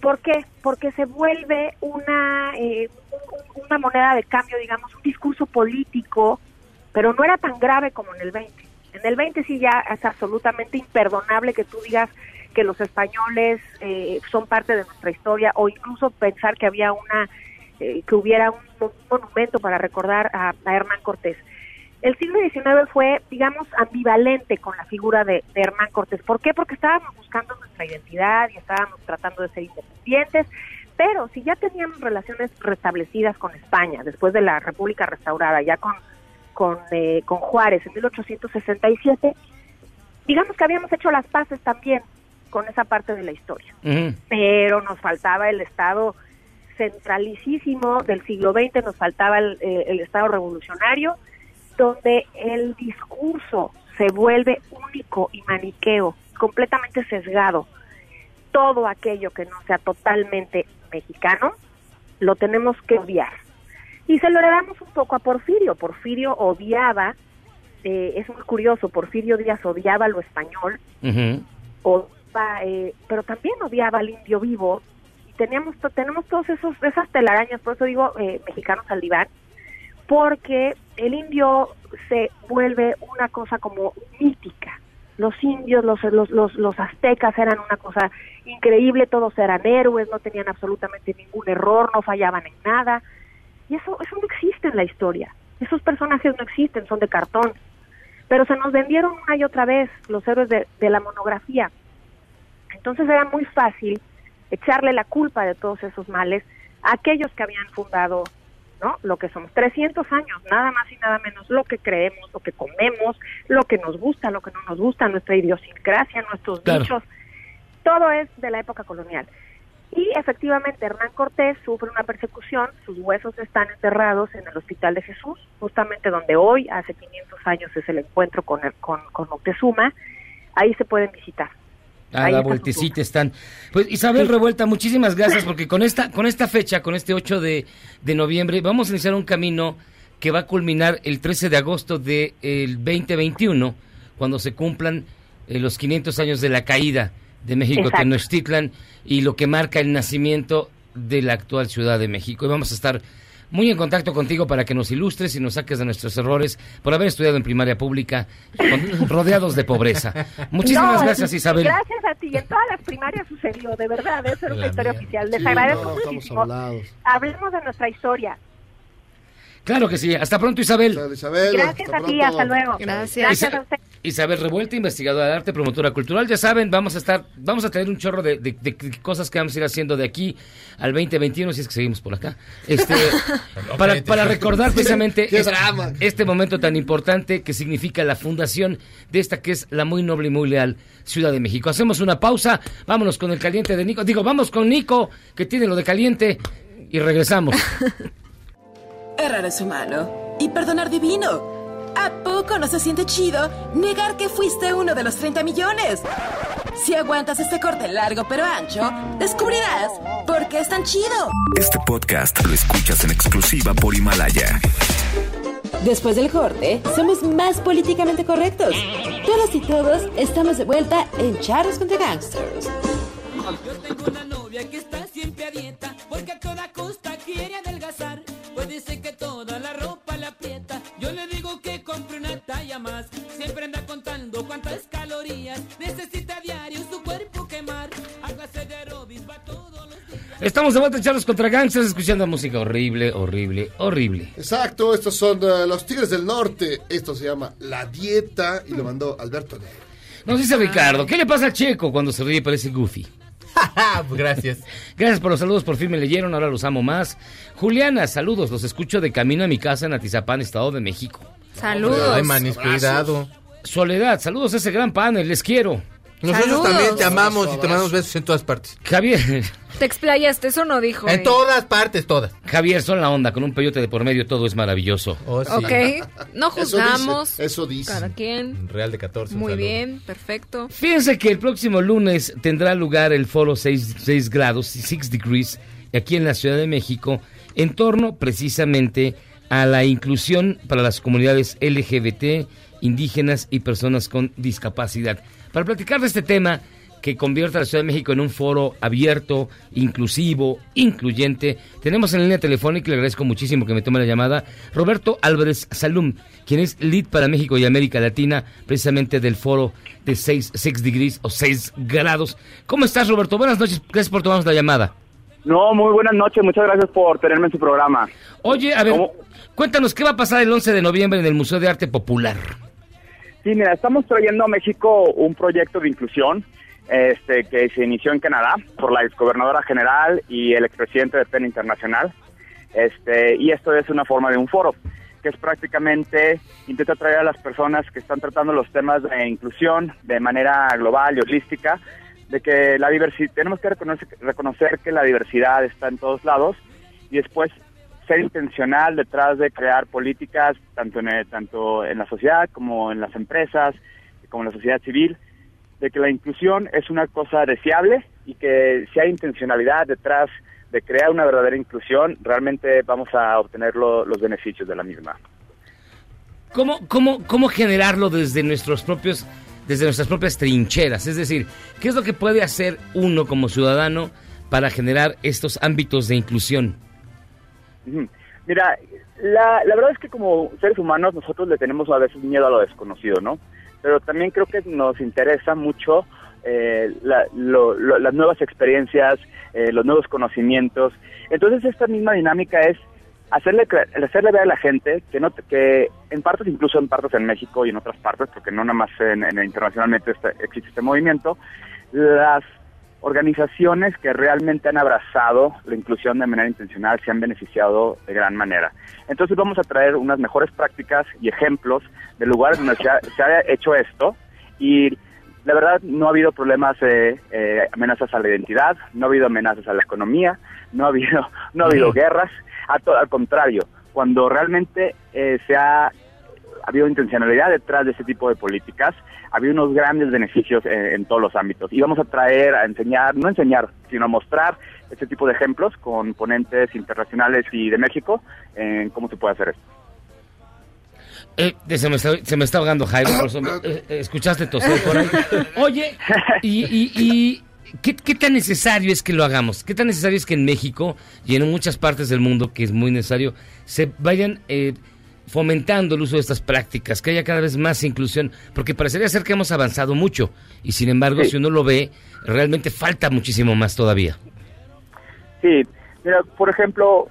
¿Por qué? Porque se vuelve una, eh, un- una moneda de cambio, digamos, un discurso político, pero no era tan grave como en el 20. En el 20 sí ya es absolutamente imperdonable que tú digas que los españoles eh, son parte de nuestra historia o incluso pensar que había una, eh, que hubiera un, monumento para recordar a, a Hernán Cortés. El siglo XIX fue, digamos, ambivalente con la figura de, de Hernán Cortés. ¿Por qué? Porque estábamos buscando nuestra identidad y estábamos tratando de ser independientes, pero si ya teníamos relaciones restablecidas con España, después de la República restaurada, ya con, con, eh, con Juárez en 1867, digamos que habíamos hecho las paces también con esa parte de la historia pero nos faltaba el Estado centralicísimo del siglo XX, nos faltaba el, eh, el Estado revolucionario, donde el discurso se vuelve único y maniqueo, completamente sesgado. Todo aquello que no sea totalmente mexicano, lo tenemos que odiar. Y se lo heredamos un poco a Porfirio. Porfirio odiaba, eh, es muy curioso, Porfirio Díaz odiaba lo español, eh, pero también odiaba al indio vivo. Y teníamos tenemos todos esos esas telarañas por eso digo eh, mexicanos al diván porque el indio se vuelve una cosa como mítica. Los indios los los los, los aztecas eran una cosa increíble todos eran héroes no tenían absolutamente ningún error no fallaban en nada. Y eso eso no existe en la historia. Esos personajes no existen son de cartón. Pero se nos vendieron una y otra vez los héroes de, de la monografía entonces era muy fácil echarle la culpa de todos esos males a aquellos que habían fundado ¿no? Lo que somos 300 años, nada más y nada menos, lo que creemos, lo que comemos, lo que nos gusta, lo que no nos gusta, nuestra idiosincrasia, nuestros Claro. dichos, todo es de la época colonial. Y efectivamente Hernán Cortés sufre una persecución, sus huesos están enterrados en el Hospital de Jesús, justamente donde hoy, hace 500 años, es el encuentro con, el- con, con Moctezuma, ahí se pueden visitar. A la vueltecita están. Pues Isabel Revuelta, muchísimas gracias porque con esta con esta fecha, con este 8 de, de noviembre, vamos a iniciar un camino que va a culminar el 13 de agosto del 2021, cuando se cumplan eh, los 500 años de la caída de México Exacto. Tenochtitlan y lo que marca el nacimiento de la actual Ciudad de México. Y vamos a estar muy en contacto contigo para que nos ilustres y nos saques de nuestros errores por haber estudiado en primaria pública con- rodeados de pobreza. Muchísimas No, gracias, Isabel. Gracias a ti. En todas las primarias sucedió, de verdad. Eso era una historia mía. oficial. Les Sí, agradezco no, muchísimo. Hablemos de nuestra historia. Claro que sí. Hasta pronto, Isabel. Gracias a ti. Hasta luego. Gracias Isa- a usted. Isabel Revuelta, investigadora de arte, promotora cultural. Ya saben, vamos a estar, vamos a tener un chorro de, de- de cosas que vamos a ir haciendo de aquí al 2021, si es que seguimos por acá. Este, para, para recordar precisamente este momento tan importante que significa la fundación de esta que es la muy noble y muy leal Ciudad de México. Hacemos una pausa, vámonos con el caliente de Nico. Digo, vamos con Nico, que tiene lo de caliente, y regresamos. Errar es humano y perdonar divino. ¿A poco no se siente chido negar que fuiste uno de los 30 millones? Si aguantas este corte largo pero ancho, descubrirás por qué es tan chido. Este podcast lo escuchas en exclusiva por Himalaya. Después del corte, somos más políticamente correctos. Todos y todos estamos de vuelta en Charros contra Gangsters. novia que está siempre a dieta porque a toda costa quiere adelgazar. Más. Siempre anda contando cuántas calorías necesita a diario su cuerpo quemar. Hágase de aeróbics, va todos los días. Estamos de vuelta en Charlos contra Gangsters, escuchando música horrible, horrible, horrible. Exacto, estos son eh, los Tigres del Norte. Esto se llama La Dieta y lo mandó Alberto Negro. Nos dice Ricardo, ¿qué le pasa al Checo cuando se ríe y parece Goofy? Gracias. Gracias por los saludos, por fin me leyeron, ahora los amo más. Juliana, saludos, los escucho de camino a mi casa en Atizapán, Estado de México. Saludos. Ay, manis, cuidado. Soledad, saludos a ese gran panel, les quiero. Nosotros Saludos. también te amamos y te mandamos besos en todas partes. Javier, Te explayaste, eso no dijo. En eh. todas partes, todas. Javier, son la onda, con un peyote de por medio todo es maravilloso. Oh, sí. Ok, no Eso juzgamos. dice, eso dice. Cada quien. Real de 14. un Muy bien, perfecto. Fíjense que el próximo lunes tendrá lugar el foro 6, grados, 6 degrees, aquí en la Ciudad de México, en torno precisamente a la inclusión para las comunidades LGBT, indígenas y personas con discapacidad. Para platicar de este tema que convierte a la Ciudad de México en un foro abierto, inclusivo, incluyente, tenemos en línea telefónica, y le agradezco muchísimo que me tome la llamada, Roberto Álvarez Salum, quien es lead para México y América Latina, precisamente del foro de 6 degrees o 6 grados. ¿Cómo estás, Roberto? Buenas noches, gracias por tomarnos la llamada. No, muy buenas noches, muchas gracias por tenerme en su programa. Oye, a ver, cuéntanos, ¿qué va a pasar el 11 de noviembre en el Museo de Arte Popular? Sí, mira, estamos trayendo a México un proyecto de inclusión este, que se inició en Canadá por la exgobernadora general y el expresidente de PEN Internacional. Este, y esto es una forma de un foro, que es prácticamente intenta traer a las personas que están tratando los temas de inclusión de manera global y holística, de que la diversidad, tenemos que reconocer, reconocer que la diversidad está en todos lados y después ser intencional detrás de crear políticas tanto en, tanto en la sociedad como en las empresas, como en la sociedad civil, de que la inclusión es una cosa deseable y que si hay intencionalidad detrás de crear una verdadera inclusión, realmente vamos a obtener lo- los beneficios de la misma. ¿Cómo, cómo, ¿Cómo generarlo desde nuestros propios, desde nuestras propias trincheras? Es decir, ¿qué es lo que puede hacer uno como ciudadano para generar estos ámbitos de inclusión? Mira, la, la verdad es que como seres humanos nosotros le tenemos a veces miedo a lo desconocido, ¿no? Pero también creo que nos interesa mucho eh, la- lo- las nuevas experiencias, eh, los nuevos conocimientos. Entonces esta misma dinámica es hacerle hacerle ver a la gente que no que en partes incluso en partes en México y en otras partes porque no nada más en, en- internacionalmente este- existe este movimiento las organizaciones que realmente han abrazado la inclusión de manera intencional se han beneficiado de gran manera. Entonces vamos a traer unas mejores prácticas y ejemplos de lugares donde se ha, se ha hecho esto. Y la verdad no ha habido problemas de eh, amenazas a la identidad, no ha habido amenazas a la economía, no ha habido, no ha habido guerras, a to- al contrario, cuando realmente eh, se ha ha habido intencionalidad detrás de ese tipo de políticas, ha habido unos grandes beneficios eh, en todos los ámbitos. Y vamos a traer, a enseñar, no enseñar, sino a mostrar este tipo de ejemplos con ponentes internacionales y de México en cómo se puede hacer esto. Eh, se, me está, se me está ahogando Jairo, por eso me- eh, eh, ¿escuchaste toser por ahí? Oye, y, y- y ¿qué, qué tan necesario es que lo hagamos? ¿Qué tan necesario es que en México y en muchas partes del mundo, que es muy necesario, se vayan eh, fomentando el uso de estas prácticas, que haya cada vez más inclusión? Porque parecería ser que hemos avanzado mucho y sin embargo, Sí. si uno lo ve, realmente falta muchísimo más todavía. Sí, mira, por ejemplo,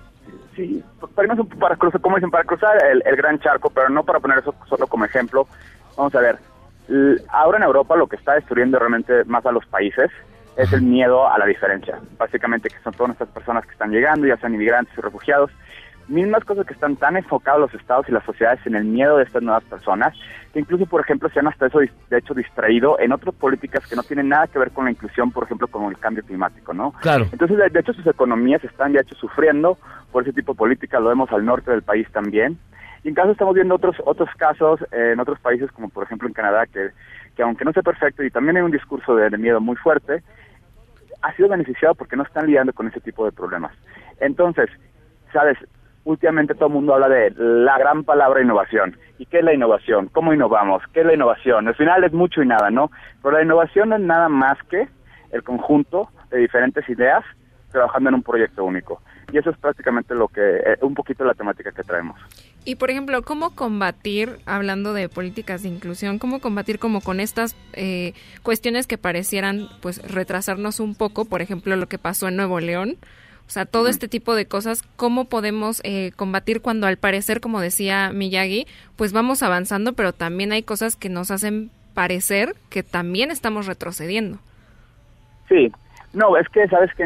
sí, para, cruzar, como dicen, para cruzar el, el gran charco, pero no para poner eso solo como ejemplo, vamos a ver, ahora en Europa lo que está destruyendo realmente más a los países es el miedo a la diferencia. Básicamente que son todas estas personas que están llegando, ya sean inmigrantes y refugiados, mismas cosas que están tan enfocados los estados y las sociedades en el miedo de estas nuevas personas, que incluso, por ejemplo, se han hasta eso, de hecho, distraído en otras políticas que no tienen nada que ver con la inclusión, por ejemplo, con el cambio climático, ¿no? Claro. Entonces, de, de hecho, sus economías están de hecho sufriendo por ese tipo de políticas, lo vemos al norte del país también. Y en caso estamos viendo otros otros casos eh, en otros países, como por ejemplo en Canadá, que, que aunque no sea perfecto y también hay un discurso de, de miedo muy fuerte, ha sido beneficiado porque no están lidiando con ese tipo de problemas. Entonces, sabes, últimamente todo el mundo habla de la gran palabra innovación. ¿Y qué es la innovación? ¿Cómo innovamos? ¿Qué es la innovación? Al final es mucho y nada, ¿no? Pero la innovación no es nada más que el conjunto de diferentes ideas trabajando en un proyecto único. Y eso es prácticamente lo que, eh, un poquito la temática que traemos. Y por ejemplo, ¿cómo combatir, hablando de políticas de inclusión, cómo combatir como con estas eh, cuestiones que parecieran pues retrasarnos un poco, por ejemplo, lo que pasó en Nuevo León? O sea, todo este tipo de cosas, ¿cómo podemos eh, combatir cuando al parecer, como decía Miyagi, pues vamos avanzando, pero también hay cosas que nos hacen parecer que también estamos retrocediendo? Sí, no, es que, sabes que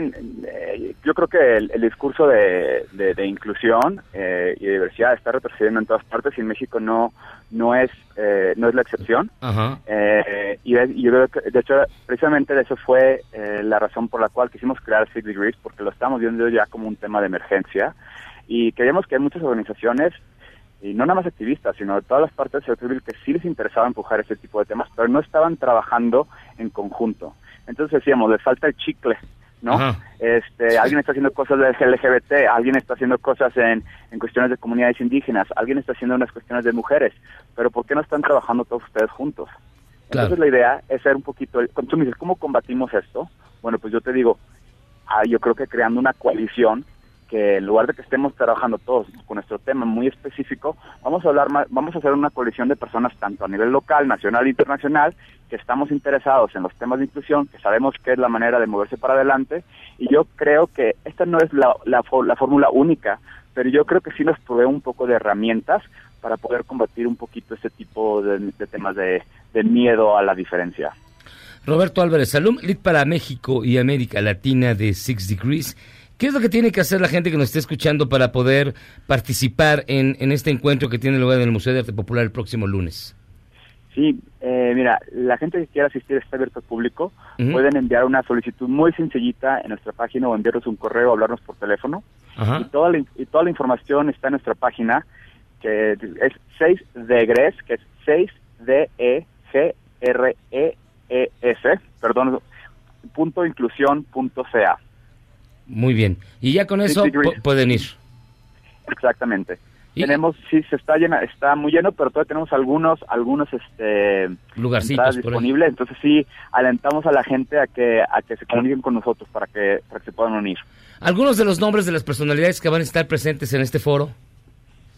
eh, yo creo que el, el discurso de, de- de inclusión eh, y de diversidad está retrocediendo en todas partes y en México no no es eh, no es la excepción. Ajá. Eh, y, yo creo que, de hecho, precisamente de eso fue eh, la razón por la cual quisimos crear Six Degrees, porque lo estamos viendo ya como un tema de emergencia y creíamos que hay muchas organizaciones y no nada más activistas, sino de todas las partes del civil que sí les interesaba empujar ese tipo de temas, pero no estaban trabajando en conjunto. Entonces decíamos, les falta el chicle, ¿no? Ajá. Este, alguien está haciendo cosas de LGBT, alguien está haciendo cosas en, en cuestiones de comunidades indígenas, alguien está haciendo unas cuestiones de mujeres, pero ¿por qué no están trabajando todos ustedes juntos? Claro. Entonces la idea es ser un poquito, el- cuando tú me dices, ¿cómo combatimos esto? Bueno, pues yo te digo, ah, yo creo que creando una coalición que en lugar de que estemos trabajando todos con nuestro tema muy específico, vamos a hablar más, vamos a hacer una coalición de personas tanto a nivel local, nacional e internacional que estamos interesados en los temas de inclusión, que sabemos que es la manera de moverse para adelante y yo creo que esta no es la, la, la fórmula única, pero yo creo que sí nos provee un poco de herramientas para poder combatir un poquito este tipo de, de temas de, de miedo a la diferencia. Roberto Álvarez Salum, lead para México y América Latina de Six Degrees. ¿Qué es lo que tiene que hacer la gente que nos esté escuchando para poder participar en, en este encuentro que tiene lugar en el Museo de Arte Popular el próximo lunes? Sí, eh, mira, la gente que quiera asistir está abierto al público. Pueden enviar una solicitud muy sencillita en nuestra página o enviarnos un correo o hablarnos por teléfono. Ajá. Y toda, la, in- y toda la información está en nuestra página, que es 6 degres, que es 6 d e g r s, perdón, punto inclusión punto ca. Muy bien. Y ya con eso pueden ir. Exactamente. Tenemos, sí, se está llena, está muy lleno, pero todavía tenemos algunos, algunos, este, Lugarcitos disponibles. Entonces sí, alentamos a la gente a que, a que se comuniquen con nosotros para que, para que se puedan unir. Algunos de los nombres de las personalidades que van a estar presentes en este foro.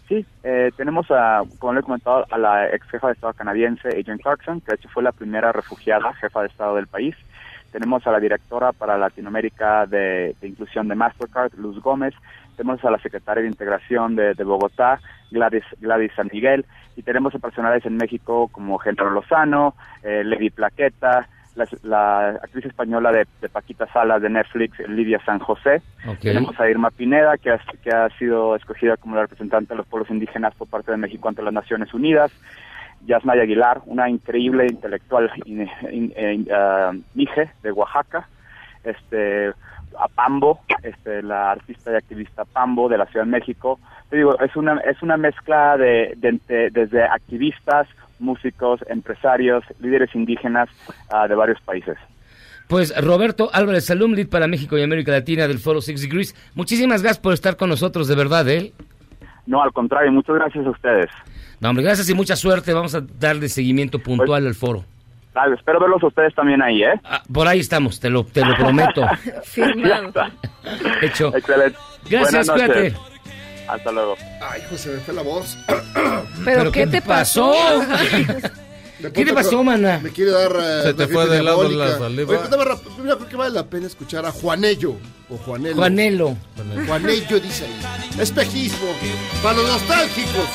Sí, eh, tenemos, a, como le he comentado, a la ex jefa de Estado canadiense, Adrienne Clarkson, que de hecho fue la primera refugiada jefa de Estado del país. Tenemos a la directora para Latinoamérica de, de Inclusión de Mastercard, Luz Gómez. Tenemos a la secretaria de Integración de, de Bogotá, Gladys, Gladys San Miguel. Y tenemos a personales en México como Genaro Lozano, eh, Levi Plaqueta, la, la actriz española de, de Paquita Salas de Netflix, Lidia San José. Tenemos a Irma Pineda, que ha, que ha sido escogida como la representante de los pueblos indígenas por parte de México ante las Naciones Unidas. Yasmaya Aguilar, una increíble intelectual in- in- ah, mije de Oaxaca. Este, a Pambo, este, la artista y activista Pambo de la Ciudad de México. Te digo, es una, es una mezcla de, de- de- desde activistas, músicos, empresarios, líderes indígenas ah, de varios países. Pues Roberto Álvarez Salum, lead para México y América Latina del Foro Six Degrees. Muchísimas gracias por estar con nosotros, de verdad, ¿eh? No, al contrario, muchas gracias a ustedes. No, hombre, gracias y mucha suerte. Vamos a darle seguimiento puntual al foro. Ah, espero verlos a ustedes también ahí, ¿eh? Por ahí estamos, te lo, te lo prometo. Firmado. Hecho. Excelente. Gracias, cuídate. Hasta luego. Ay, hijo, se me fue la voz. ¿Pero, qué, te pasó? ¿Qué te pronto pasó, mana? Me quiere dar. eh, Se te fue de lado la saliva. Oye, pues, mira, creo que vale la pena escuchar a Juanello. O Juanelo. Juanelo. Juanello dice ahí. Espejismo. Para los nostálgicos.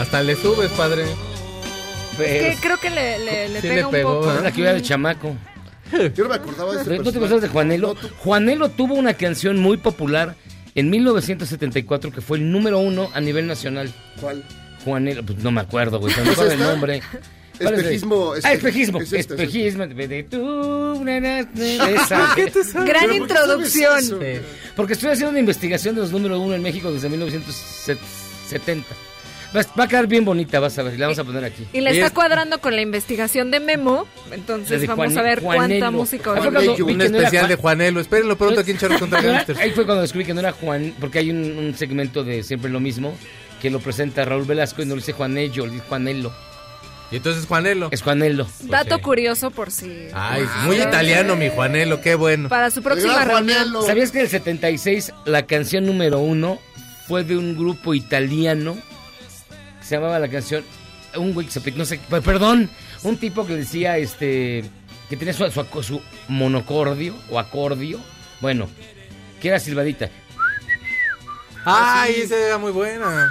Hasta le subes, padre. Que creo que le, le, le Sí pega le pegó, un poco. Es la que iba de chamaco. Yo no me acordaba de ese ¿No te acuerdas de Juanelo? Juanelo tuvo una canción muy popular en 1974 que fue el número uno a nivel nacional. ¿Cuál? Juanelo, pues no me acuerdo, güey, no ¿Es sabe el esta? nombre. ¿Cuál es de- Espejismo, Ah, espe- espejismo. es esta, es espejismo. Gran ¿Pero por qué sabes introducción. Sí. Porque estoy haciendo una investigación de los número uno en México desde 1970. Va, va a quedar bien bonita, vas a ver, la vamos a poner aquí. Y le está es- cuadrando con la investigación de Memo. Entonces de vamos Juan- a ver cuánta Juanelo. música Ah, fue oímos. cuando vi Un especial Juan- de Juanelo. Espérenlo pronto aquí en Charlos contra Gangsters. Ahí fue cuando descubrí que no era Juan, porque hay un, un segmento de Siempre lo mismo que lo presenta Raúl Velasco y no le dice Juanello, le dice Juanelo. Y entonces Juanelo. Es Juanelo. Dato curioso por si. Ay, muy italiano mi Juanelo, qué bueno. Para su próxima reunión. ¿Sabías que en el 76 la canción número uno fue de un grupo italiano? que Se llamaba la canción. Un güey que se no sé, per- perdón, un tipo que decía este. que tenía su, su, su monocordio o acordio. Bueno, que era silbadita. Ay, esa era muy buena.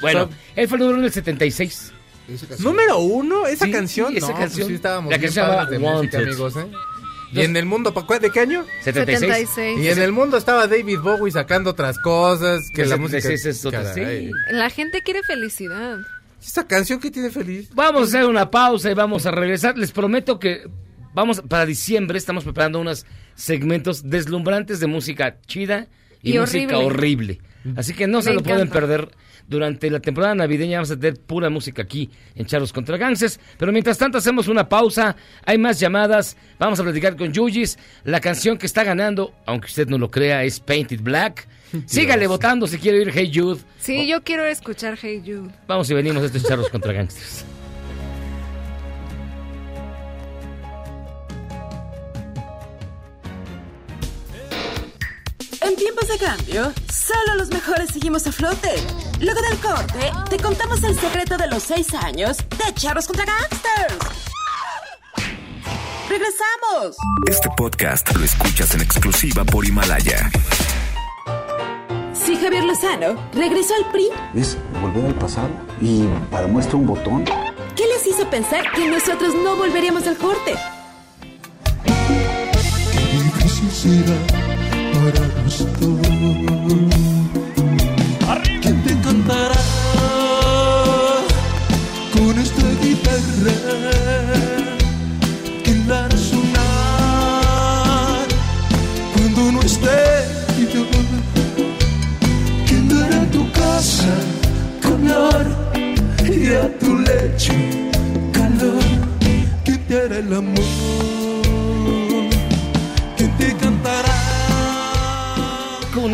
Bueno, So- él fue el número uno del 76. Número uno, esa Sí, canción. esa no, pues canción. sí estábamos La bien que se llama padres de música, amigos, ¿eh? Y en el mundo, ¿pa- cuál- ¿de qué año? 76. 76. Y en el mundo estaba David Bowie sacando otras cosas que la música. 76 es otra, sí. La gente quiere felicidad. Esa canción que tiene feliz. Vamos a hacer una pausa y vamos a regresar. Les prometo que vamos para diciembre estamos preparando unos segmentos deslumbrantes de música chida y, Y música horrible. Así que no se Me lo pueden encanta. perder. Durante la temporada navideña vamos a tener pura música aquí en Charlos contra Ganses. Pero mientras tanto hacemos una pausa. Hay más llamadas. Vamos a platicar con Yuyis. La canción que está ganando, aunque usted no lo crea, es Painted Black. Sígale votando si quiere oír Hey Jude. Sí, yo quiero escuchar Hey Jude. Vamos y venimos. Esto es Charlos contra Gangsters. tiempos de cambio, solo los mejores seguimos a flote. Luego del corte, te contamos el secreto de los seis años de Charros contra Gangsters. ¡Regresamos! Este podcast lo escuchas en exclusiva por Himalaya. Si Javier Lozano regresó al PRI, Es volver al pasado y para muestra un botón. ¿qué les hizo pensar que nosotros no volveríamos al corte? difícil será dos. ¿Quién te cantará con esta guitarra? ¿Quién la hará sonar cuando no esté yo? ¿Quién dará tu casa color y a tu lecho calor? ¿Quién te hará el amor? Con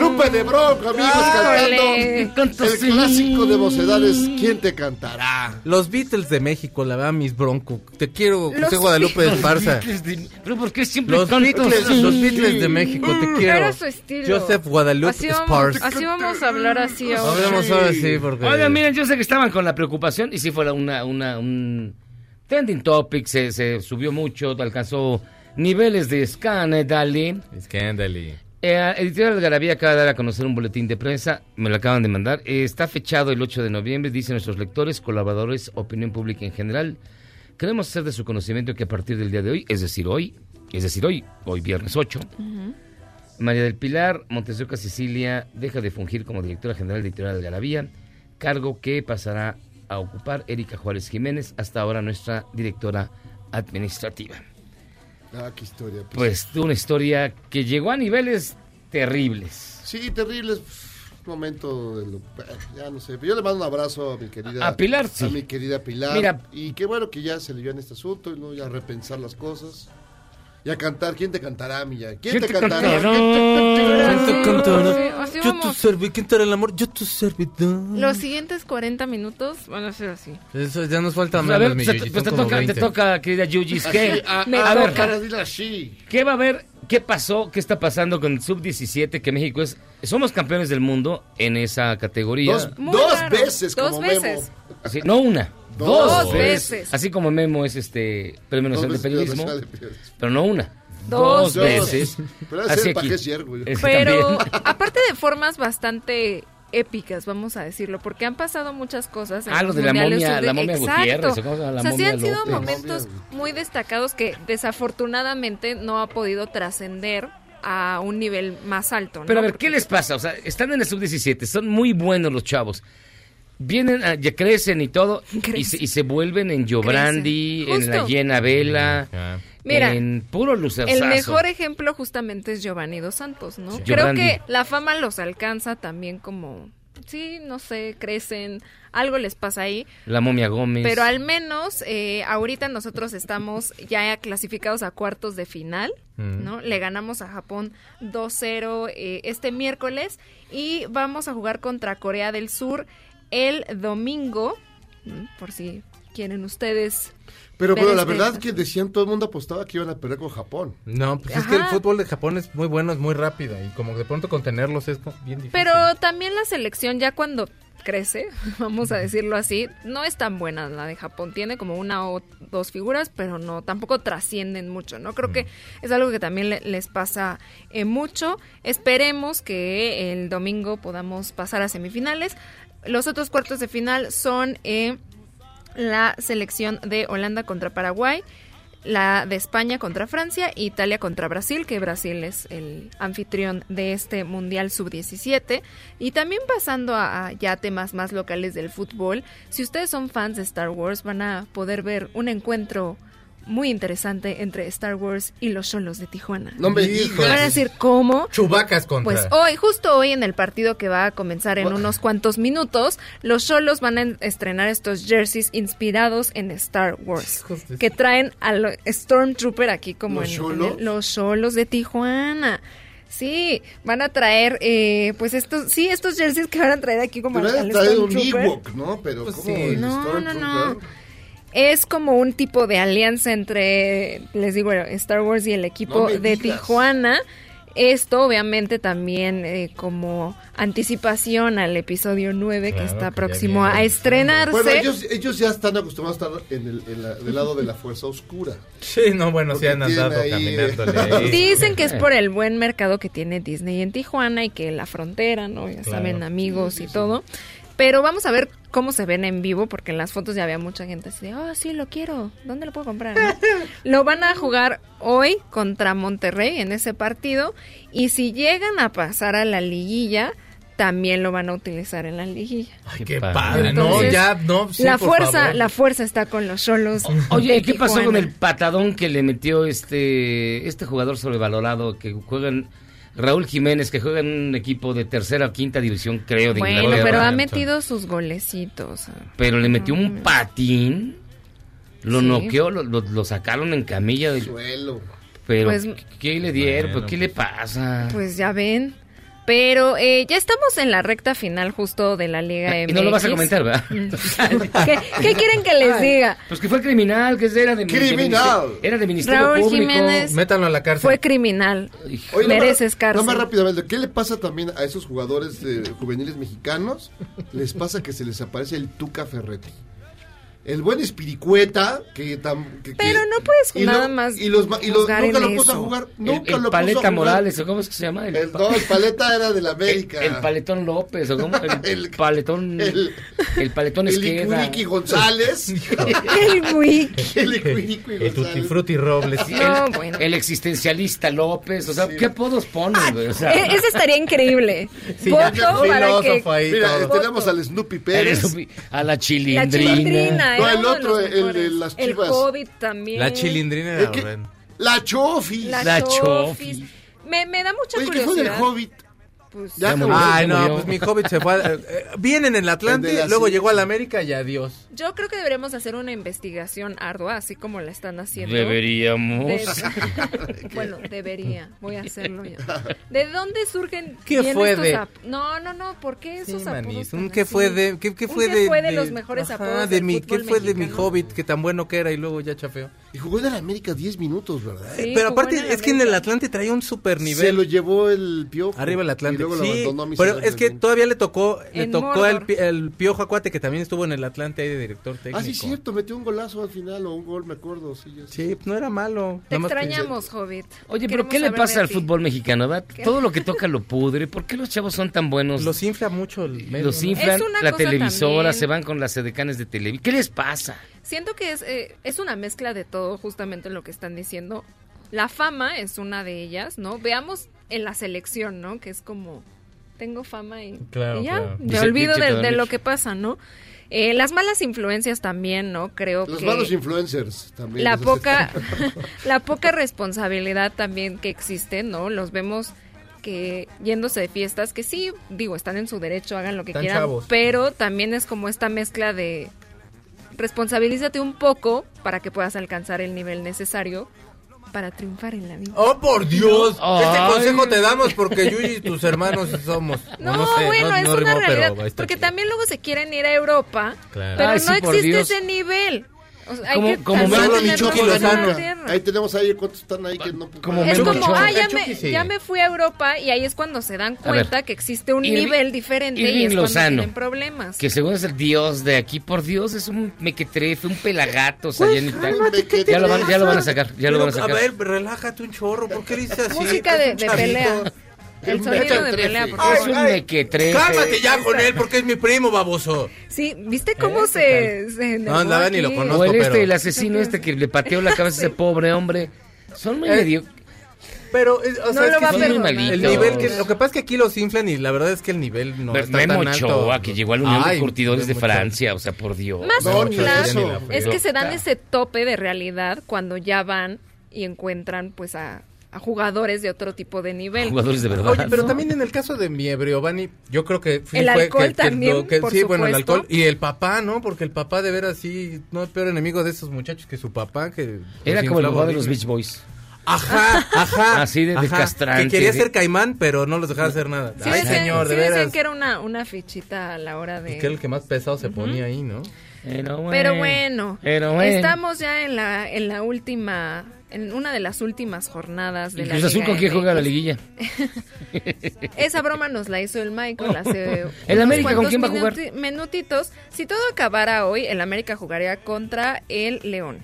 Lupe de Bronco, amigos, cantando el clásico de vocedades. ¿Quién te cantará? Los Beatles de México, la verdad, mis bronco. Te quiero, Los José Guadalupe de Esparza. Pero ¿por qué siempre Los canto Beatles, así? los Beatles de México, te quiero. Era su estilo. Joseph Guadalupe así vamos, Esparza. así vamos a hablar así ahora. Hablemos ahora sí, porque... Oigan, miren, yo sé que estaban con la preocupación y sí fue una, una, un trending topic, se, se subió mucho, alcanzó niveles de scandal. Scandally. Eh, Editorial Algarabía acaba de dar a conocer un boletín de prensa, me lo acaban de mandar. Eh, está fechado el 8 de noviembre, dicen nuestros lectores, colaboradores, opinión pública en general. Queremos hacer de su conocimiento que a partir del día de hoy, es decir, hoy, es decir, hoy, hoy viernes 8, María del Pilar Montesoca Sicilia deja de fungir como directora general de Editorial Algarabía, cargo que pasará a ocupar Erika Juárez Jiménez, hasta ahora nuestra directora administrativa. Ah, qué historia. Pues una historia que llegó a niveles terribles. Sí, terrible. pf, momento de lo- ya no sé. Yo le mando un abrazo a mi querida A Pilar, sí. a mi querida Pilar. Mira. y qué bueno que ya se le dio en este asunto y no ya repensar las cosas. Y a cantar, ¿quién te cantará, Milla? ¿Quién, ¿Quién te cantará? cantará? ¿Quién te- ¿Quién te cantará? así Yo tu servidor, ¿quién te hará el amor? Yo tu servidor. Los siguientes 40 minutos van a ser así. Eso ya nos falta A menos, ver, mi pues, pues te, toca, te 20. toca, querida Yuyis, ¿qué? A- ver, cara, dile así. ¿Qué va a haber? ¿Qué pasó? ¿Qué está pasando con el sub-17? Que México es... Somos campeones del mundo en esa categoría. Dos, Muy dos raro. veces Dos como veces. Así, no una. Dos Dos, veces. Así como Memo es este premio nacional de periodismo. nacional de periodismo. Pero no una. Dos Dos, veces. Pero Así aquí. yergo, Pero aparte de formas bastante épicas, vamos a decirlo, porque han pasado muchas cosas. En Ah, los lo de la momia- sub- la momia Exacto. Gutiérrez, sea, sí han sido López. momentos muy destacados que desafortunadamente no ha podido trascender a un nivel más alto. ¿no? Pero a ver, ¿qué les pasa? O sea, están en el sub-17, son muy buenos los chavos. Vienen, a- ya crecen y todo, y se, y se vuelven en Yobrandi, Crecen. en la. Llena Vela, Mira, en puro lucerzazo. El mejor ejemplo justamente es Giovanni Dos Santos, ¿no? Sí. Creo que la fama los alcanza también como, sí, no sé, crecen, algo les pasa ahí. La momia Gómez. Pero al menos eh, ahorita nosotros estamos ya clasificados a cuartos de final, Mm. ¿no? Le ganamos a Japón 2-0 eh, este miércoles y vamos a jugar contra Corea del Sur el domingo, por si quieren ustedes. Pero, pero la este- verdad que decían, todo el mundo apostaba que iban a perder con Japón. No, pues es que el fútbol de Japón es muy bueno, es muy rápido y como de pronto contenerlos es bien difícil. Pero también la selección ya cuando crece, vamos a decirlo así, no es tan buena la de Japón. Tiene como una o dos figuras, pero no, tampoco trascienden mucho, ¿no? Creo que es algo que también le- les pasa eh, mucho. Esperemos que el domingo podamos pasar a semifinales. Los otros cuartos de final son eh, la selección de Holanda contra Paraguay, la de España contra Francia Italia contra Brasil, que Brasil es el anfitrión de este Mundial Sub-17. Y también pasando a, a ya temas más locales del fútbol, si ustedes son fans de Star Wars van a poder ver un encuentro muy interesante entre Star Wars y los Cholos de Tijuana. No me digas. Van a decir, ¿cómo? Chubacas contra. Pues hoy, justo hoy en el partido que va a comenzar en unos cuantos minutos, los Cholos van a en- estrenar estos jerseys inspirados en Star Wars, que traen a los Stormtrooper aquí como ¿Los en, el- los Cholos de Tijuana. Sí, van a traer, eh, pues estos, sí, estos jerseys que van a traer aquí como Pero al, al traído un. Ewok, ¿no? Pero Pues ¿cómo sí. el No, no, no. Es como un tipo de alianza entre, les digo, Star Wars y el equipo No de digas. Tijuana. Esto obviamente también eh, como anticipación al episodio 9 que está que próximo a estrenarse. Bueno, ellos, ellos ya están acostumbrados a estar en el, en la- del lado de la fuerza oscura. Sí, no, bueno, sí han andado ahí- ahí. Dicen que es por el buen mercado que tiene Disney en Tijuana y que la frontera, ¿no? Ya Claro. saben, amigos y todo. Pero vamos a ver cómo se ven en vivo, porque en las fotos ya había mucha gente así de, oh, sí, lo quiero, ¿dónde lo puedo comprar? no?". lo van a jugar hoy contra Monterrey en ese partido, y si llegan a pasar a la liguilla, también lo van a utilizar en la liguilla. Ay, Qué padre. No, ya, no, sí, la por fuerza, favor. la fuerza está con los solos. Oye, de ¿y qué pasó con el patadón que le metió este este jugador sobrevalorado que juega en Raúl Jiménez, que juega en un equipo de tercera o quinta división, creo, de Bueno, Inglaterra? pero ha metido sus golecitos. Pero le metió un patín, lo Sí. noqueó, lo, lo- lo sacaron en camilla. del- Suelo. pero, Pues- ¿qué le dieron? Bueno, Pues, ¿Qué le pasa? Pues ya ven. Pero eh, ya estamos en la recta final justo de la Liga MX. y no lo vas a comentar, ¿verdad? ¿Qué, qué quieren que les diga? Pues que fue criminal, que era de ¡Criminal! de- era de Ministerio Raúl Público. Jiménez Métanlo a la cárcel. fue criminal. Oye, Mereces cárcel. No más rápidamente, ¿qué le pasa también a esos jugadores eh, juveniles mexicanos? Les pasa que se les aparece el Tuca Ferretti el buen espiricueta que, tam, que pero que, no puedes y nada lo, más y los y los, nunca lo puso a jugar nunca el, el lo paleta puso a jugar. Morales o cómo es que se llama el, el no, paleta era del América. el, el, paletón López o cómo el, paletón el, el paletón el Esqueda. El González. El Wiki el el Tutti Frutti Robles. No, bueno. el, existencialista López o sea sí. qué apodos ponen ah, o sea, e-, ese estaría increíble. Sí, voto para que ahí, mira este, tenemos al Snoopy Pérez. A la chilindrina no, el otro, de el de las chivas. El COVID también. La chilindrina de la Chofi. La, la Chofis. Me, me, da mucha Oye, curiosidad. ¿Qué fue del Hobbit? Pues, ya murió, Ay, no, pues mi hobbit se fue. A, eh, en el Atlántico, luego llegó a la América y adiós. Yo creo que deberíamos hacer una investigación ardua, así como la están haciendo. Deberíamos. De... bueno, debería. Voy a hacerlo yo. ¿De dónde surgen ¿Qué fue estos de... No, no, no, ¿por qué esos sí, apodos? Un ¿Qué fue de qué, qué fue, de, fue de, los mejores Ajá, apodos de mi, ¿Qué fue mexicano? de mi hobbit que tan bueno que era y luego ya chafeó? Y jugó en el América 10 minutos, ¿verdad? Pero aparte es que en el Atlante traía un super nivel. Se lo llevó el Piojo. Arriba el Atlante. Y sí, lo abandonó a pero es que todavía le tocó le tocó el, el, Piojo Acuate, que también estuvo en el Atlante ahí de director técnico. Ah, sí, cierto, metió un golazo al final o un gol, me acuerdo. Sí, sí no era malo. Te extrañamos, que... Oye, pero ¿qué le pasa al fútbol mexicano? ¿verdad? Todo lo que toca lo pudre. ¿Por qué los chavos son tan buenos? Los infla mucho el medio, Los inflan, la televisora, se van con las sedecanes de televisión. ¿Qué les pasa? Siento que es, eh, es una mezcla de todo justamente lo que están diciendo. La fama es una de ellas, ¿no? Veamos en la selección, ¿no? Que es como, tengo fama y, claro, y ya, me olvido de, lo que pasa, ¿no? Eh, las malas influencias también, ¿no? Creo Los que. Los malos influencers también. La poca, la poca responsabilidad también que existe, ¿no? Los vemos que yéndose de fiestas, que sí, digo, están en su derecho, hagan lo que quieran, pero también es como esta mezcla de responsabilízate un poco para que puedas alcanzar el nivel necesario para triunfar en la vida. ¡Oh, por Dios! Este Ay. Este consejo te damos porque Yuji y tus hermanos somos. No, bueno, es una realidad. Porque también luego se quieren ir a Europa, pero no existe ese nivel. Como. Ahí tenemos ahí cuántos están ahí que no. Como es como, ya me, ya me fui a Europa y ahí es cuando se dan cuenta que existe un nivel diferente Irving y es Lozano, problemas. Que según es el dios de aquí, por Dios, es un mequetrefe, un pelagato. Pues, ya lo, van, a sacar, ya lo van a sacar. A ver, relájate un chorro, ¿por qué dices así? Música de pelea. El sonido de pelea. Es un mequetrefe. Cálmate ya con él porque es mi primo, baboso. Sí, ¿viste eh, cómo se, se No andaba ni lo conozco, O el este, el asesino este que le pateó la cabeza a ese pobre hombre. Son medio... Eh, pero, eh, o no sea, es que son muy el nivel que, lo que pasa es que aquí los inflan y la verdad es que el nivel no está Memo tan alto. Ochoa, que llegó al Unión de Curtidores de Francia, o sea, por Dios. Más no, claro, es que se dan ese tope de realidad cuando ya van y encuentran pues a a jugadores de otro tipo de nivel. Jugadores de verdad. Oye, pero no. también en el caso de Miebriovani, yo creo que el alcohol que, también, que, que, por sí, supuesto. bueno, el alcohol y el papá, ¿no? Porque el papá de veras sí no es peor enemigo de esos muchachos que su papá que era como el papá de los Beach Boys. Ajá, ajá. Así de, ajá, de Que quería ser caimán, pero no los dejaba hacer nada. Sí, Ay, decían, señor, sí, de veras. que era una, una fichita a la hora pues de. Y que era el que más pesado se uh -huh. ponía ahí, ¿no? Pero bueno. Pero bueno. Pero bueno. Estamos ya en la, en la última en una de las últimas jornadas de la Cruz Azul con quién juega la liguilla? Esa broma nos la hizo el Michael hace ¿El América con quién va a jugar? Menutitos. Si todo acabara hoy, el América jugaría contra el León.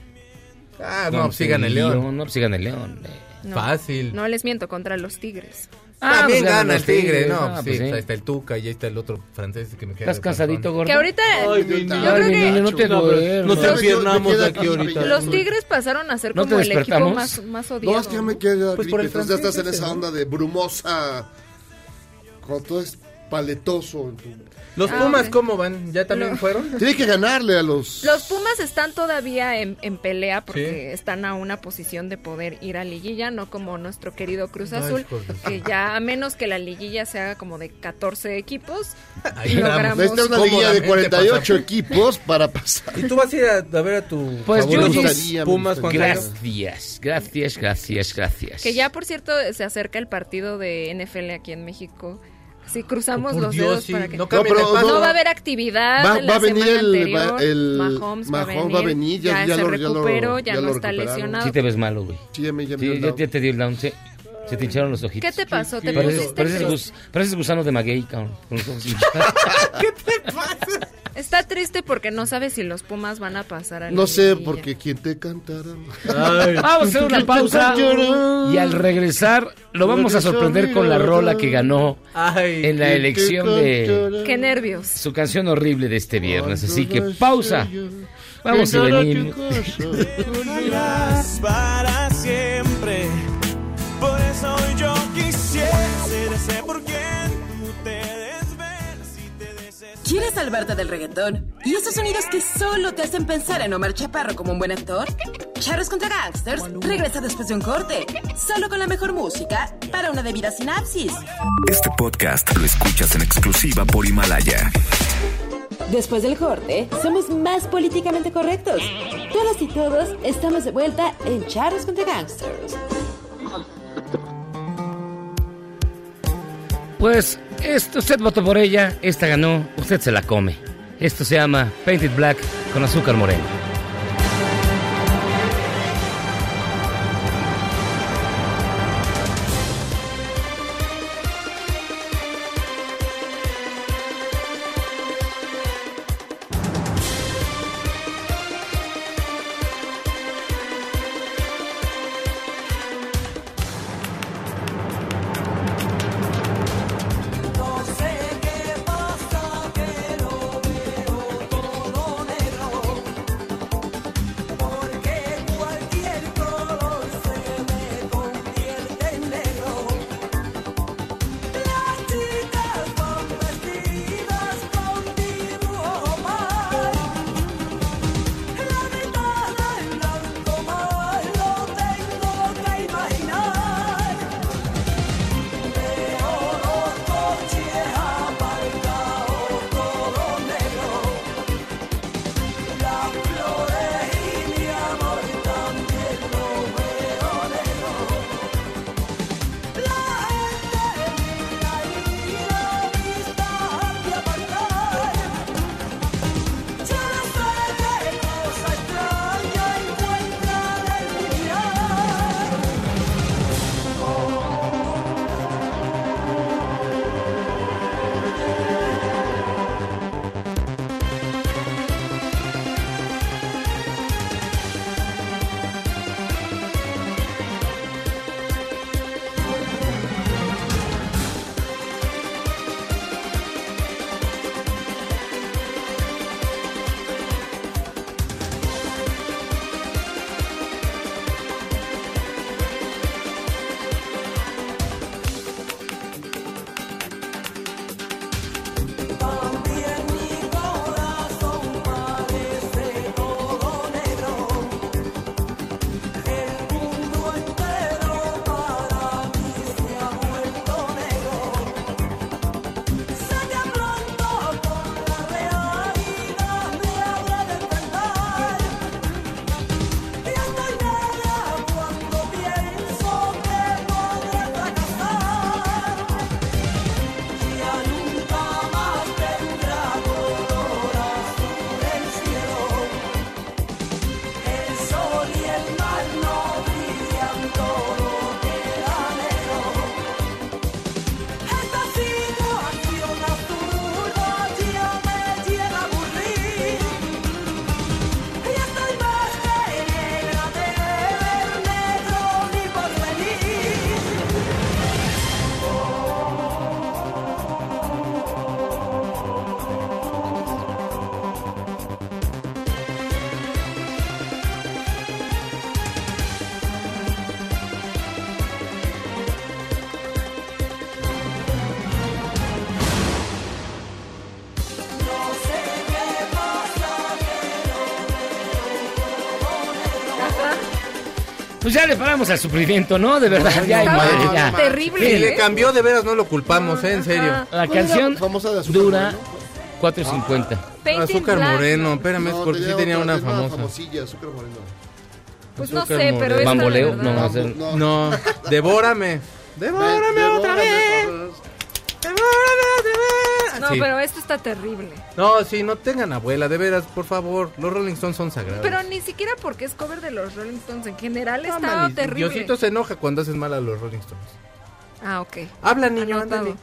Ah, no, sigan el León. No, sigan el León. Eh. Fácil. No les miento, contra los Tigres. Ah, También pues gana el Tigre, tigres, ¿no? Ah, pues sí, sí. Está el Tuca y ahí está el otro francés que me queda. ¿Estás cansadito, gordo? Que ahorita. Ay, yo, creo que. No te, duermas. no te apiernamos aquí ahorita. Los Tigres pasaron a ser como el equipo más, más odiado. No, es que ya me queda. Pues por el francés, ya estás en esa onda de brumosa. Con todo esto paletoso. ¿Los ah, Pumas okay. cómo van? ¿Ya también fueron? Tiene que ganarle a los... Los Pumas están todavía en, pelea porque están a una posición de poder ir a liguilla, no como nuestro querido Cruz Azul, Ay, que ya a menos que la liguilla se haga como de 14 equipos, Ahí logramos... Esta es una liguilla de 48 pasar. equipos para pasar. ¿Y tú vas a ir a, ver a tu... Pues yo Pumas, Gracias, gracias, gracias, gracias. Que ya, por cierto, se acerca el partido de NFL aquí en México. Sí, cruzamos oh, los Dios, dedos sí. para que no, pero, no, no, va a haber actividad. Va, va a venir el, anterior, el Mahomes, va, Mahomes, va a venir. Ya, ya, ya se lo, recuperó, ya, ya, no está lesionado. Sí te ves malo, güey. Sí, ya, me, ya, sí, me ya te dio el down. Sí. Se, te hincharon los ojitos. ¿Qué te pasó? ¿Te Pareces, pusiste pareces gus- pareces gusano de maguey, cabrón. con los ojos hinchados. ¿Qué te pasa? Está triste porque no sabe si los Pumas van a pasar a No sé, porque quien te cantará. Vamos a hacer una pausa y al regresar lo vamos a sorprender con la rola que ganó en la elección de Qué nervios. su canción horrible de este viernes. Así que pausa. Vamos para siempre. ¿Quieres salvarte del reggaetón? ¿Y esos sonidos que solo te hacen pensar en Omar Chaparro como un buen actor? Charros contra Gangsters regresa después de un corte, solo con la mejor música para una debida sinapsis. Este podcast lo escuchas en exclusiva por Himalaya. Después del corte, somos más políticamente correctos. Todas y todos estamos de vuelta en Charros contra Gangsters. Pues esto, usted votó por ella, esta ganó, usted se la come. Esto se llama Painted Black con azúcar moreno. Pues ya le paramos al sufrimiento, ¿no? De verdad, ya, No, madre, no, ya. no, Terrible. Si le cambió, de veras no lo culpamos, ¿eh? En serio. La canción dura 4.50. Painted Azúcar Black. Moreno, espérame, es porque sí tenía una famosa. famosilla, azúcar moreno. Pues no sé, pero Moreno. esta, Bamboleo, la no, No. No, devórame. Devórame otra vez. Devórame. No, Sí. pero esto está terrible. No, sí, no tengan abuela, de veras, por favor. Los Rolling Stones son sagrados. Pero ni siquiera porque es cover de los Rolling Stones. En general No, está manis, terrible. Diosito se enoja cuando haces mal a los Rolling Stones. Ah, ok. Habla, niño, ándale.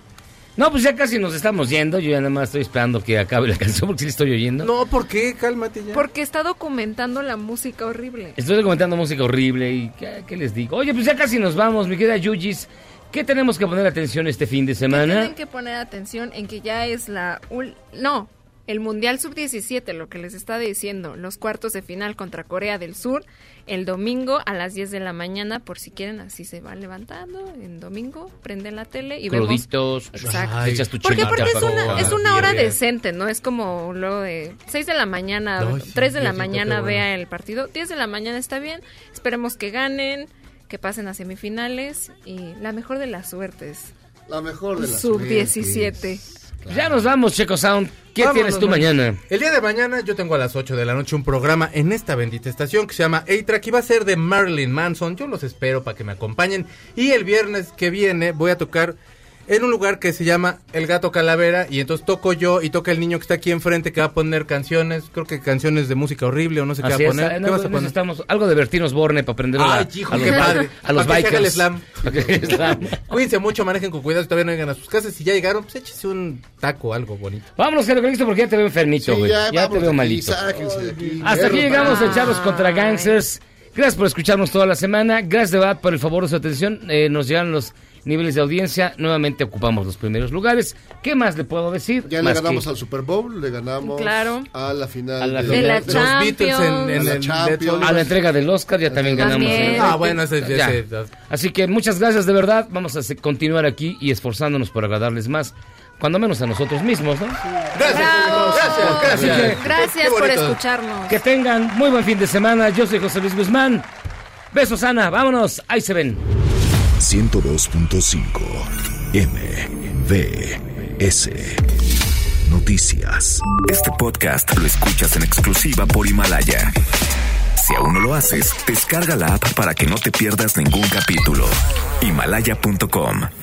No, pues ya casi nos estamos yendo. Yo ya nada más estoy esperando que acabe la canción porque sí la estoy oyendo. No, ¿por qué? Cálmate ya. Porque está documentando la música horrible. Estoy comentando música horrible y ¿qué, qué les digo? Oye, pues ya casi nos vamos, mi querida Yugis. ¿Qué tenemos que poner atención este fin de semana? Tienen que poner atención en que ya es la... ul- No, el Mundial Sub-17, lo que les está diciendo. Los cuartos de final contra Corea del Sur el domingo a las 10 de la mañana, por si quieren, así se va levantando. En domingo, prenden la tele y vemos... Cruditos, Exacto. te echas tu ¿Por qué? Porque es una, es una hora Bien. decente, ¿no? Es como lo de 6 de la mañana, No, sí, 3 de la mañana bueno. vea el partido. 10 de la mañana está bien. Esperemos que ganen, que pasen a semifinales y la mejor de las suertes. La mejor de las Sub-17. Ya nos vamos, Checo Sound. ¿Qué Vámonos, tienes tú mañana? El día de mañana yo tengo a las 8 de la noche un programa en esta bendita estación que se llama A-Track y va a ser de Marilyn Manson. Yo los espero para que me acompañen. Y el viernes que viene voy a tocar en un lugar que se llama El Gato Calavera y entonces toco yo y toca el niño que está aquí enfrente que va a poner canciones, creo que canciones de música horrible o no sé qué va a es, poner. eh, ¿Qué no, vas a poner? necesitamos algo de Bertinos Borne para aprender a, hijo, a los, padre. a los Para que se haga el bikers. el slam. Cuídense mucho, manejen con cuidado, si todavía no llegan a sus casas. Si ya llegaron, pues échese un taco, algo bonito. Vámonos, Jero Calixto, porque ya te veo enfermito, Sí, güey. ya, Ya, te veo malito. aquí. Hasta aquí llegamos a Charlos contra Gangsters. Gracias por escucharnos toda la semana. Gracias de verdad por el favor de su atención. Eh, nos llegan los niveles de audiencia. Nuevamente ocupamos los primeros lugares. ¿Qué más le puedo decir? Ya le ganamos que- al Super Bowl, le ganamos Claro. a la final A la de, final. De la los Champions. Beatles en- en A la el Champions. A la entrega del Oscar ya también ganamos. También. ¿eh? Ah, bueno, ese- ese- Ya. ese- Así que muchas gracias de verdad. Vamos a continuar aquí y esforzándonos por agradarles más. Cuando menos a nosotros mismos, ¿no? Gracias, gracias, gracias. que- Gracias por escucharnos. Que tengan muy buen fin de semana. Yo soy José Luis Guzmán. Besos, Ana. Vámonos. Ahí se ven. 102.5 MVS Noticias. Este podcast lo escuchas en exclusiva por Himalaya. Si aún no lo haces, descarga la app para que no te pierdas ningún capítulo. Himalaya.com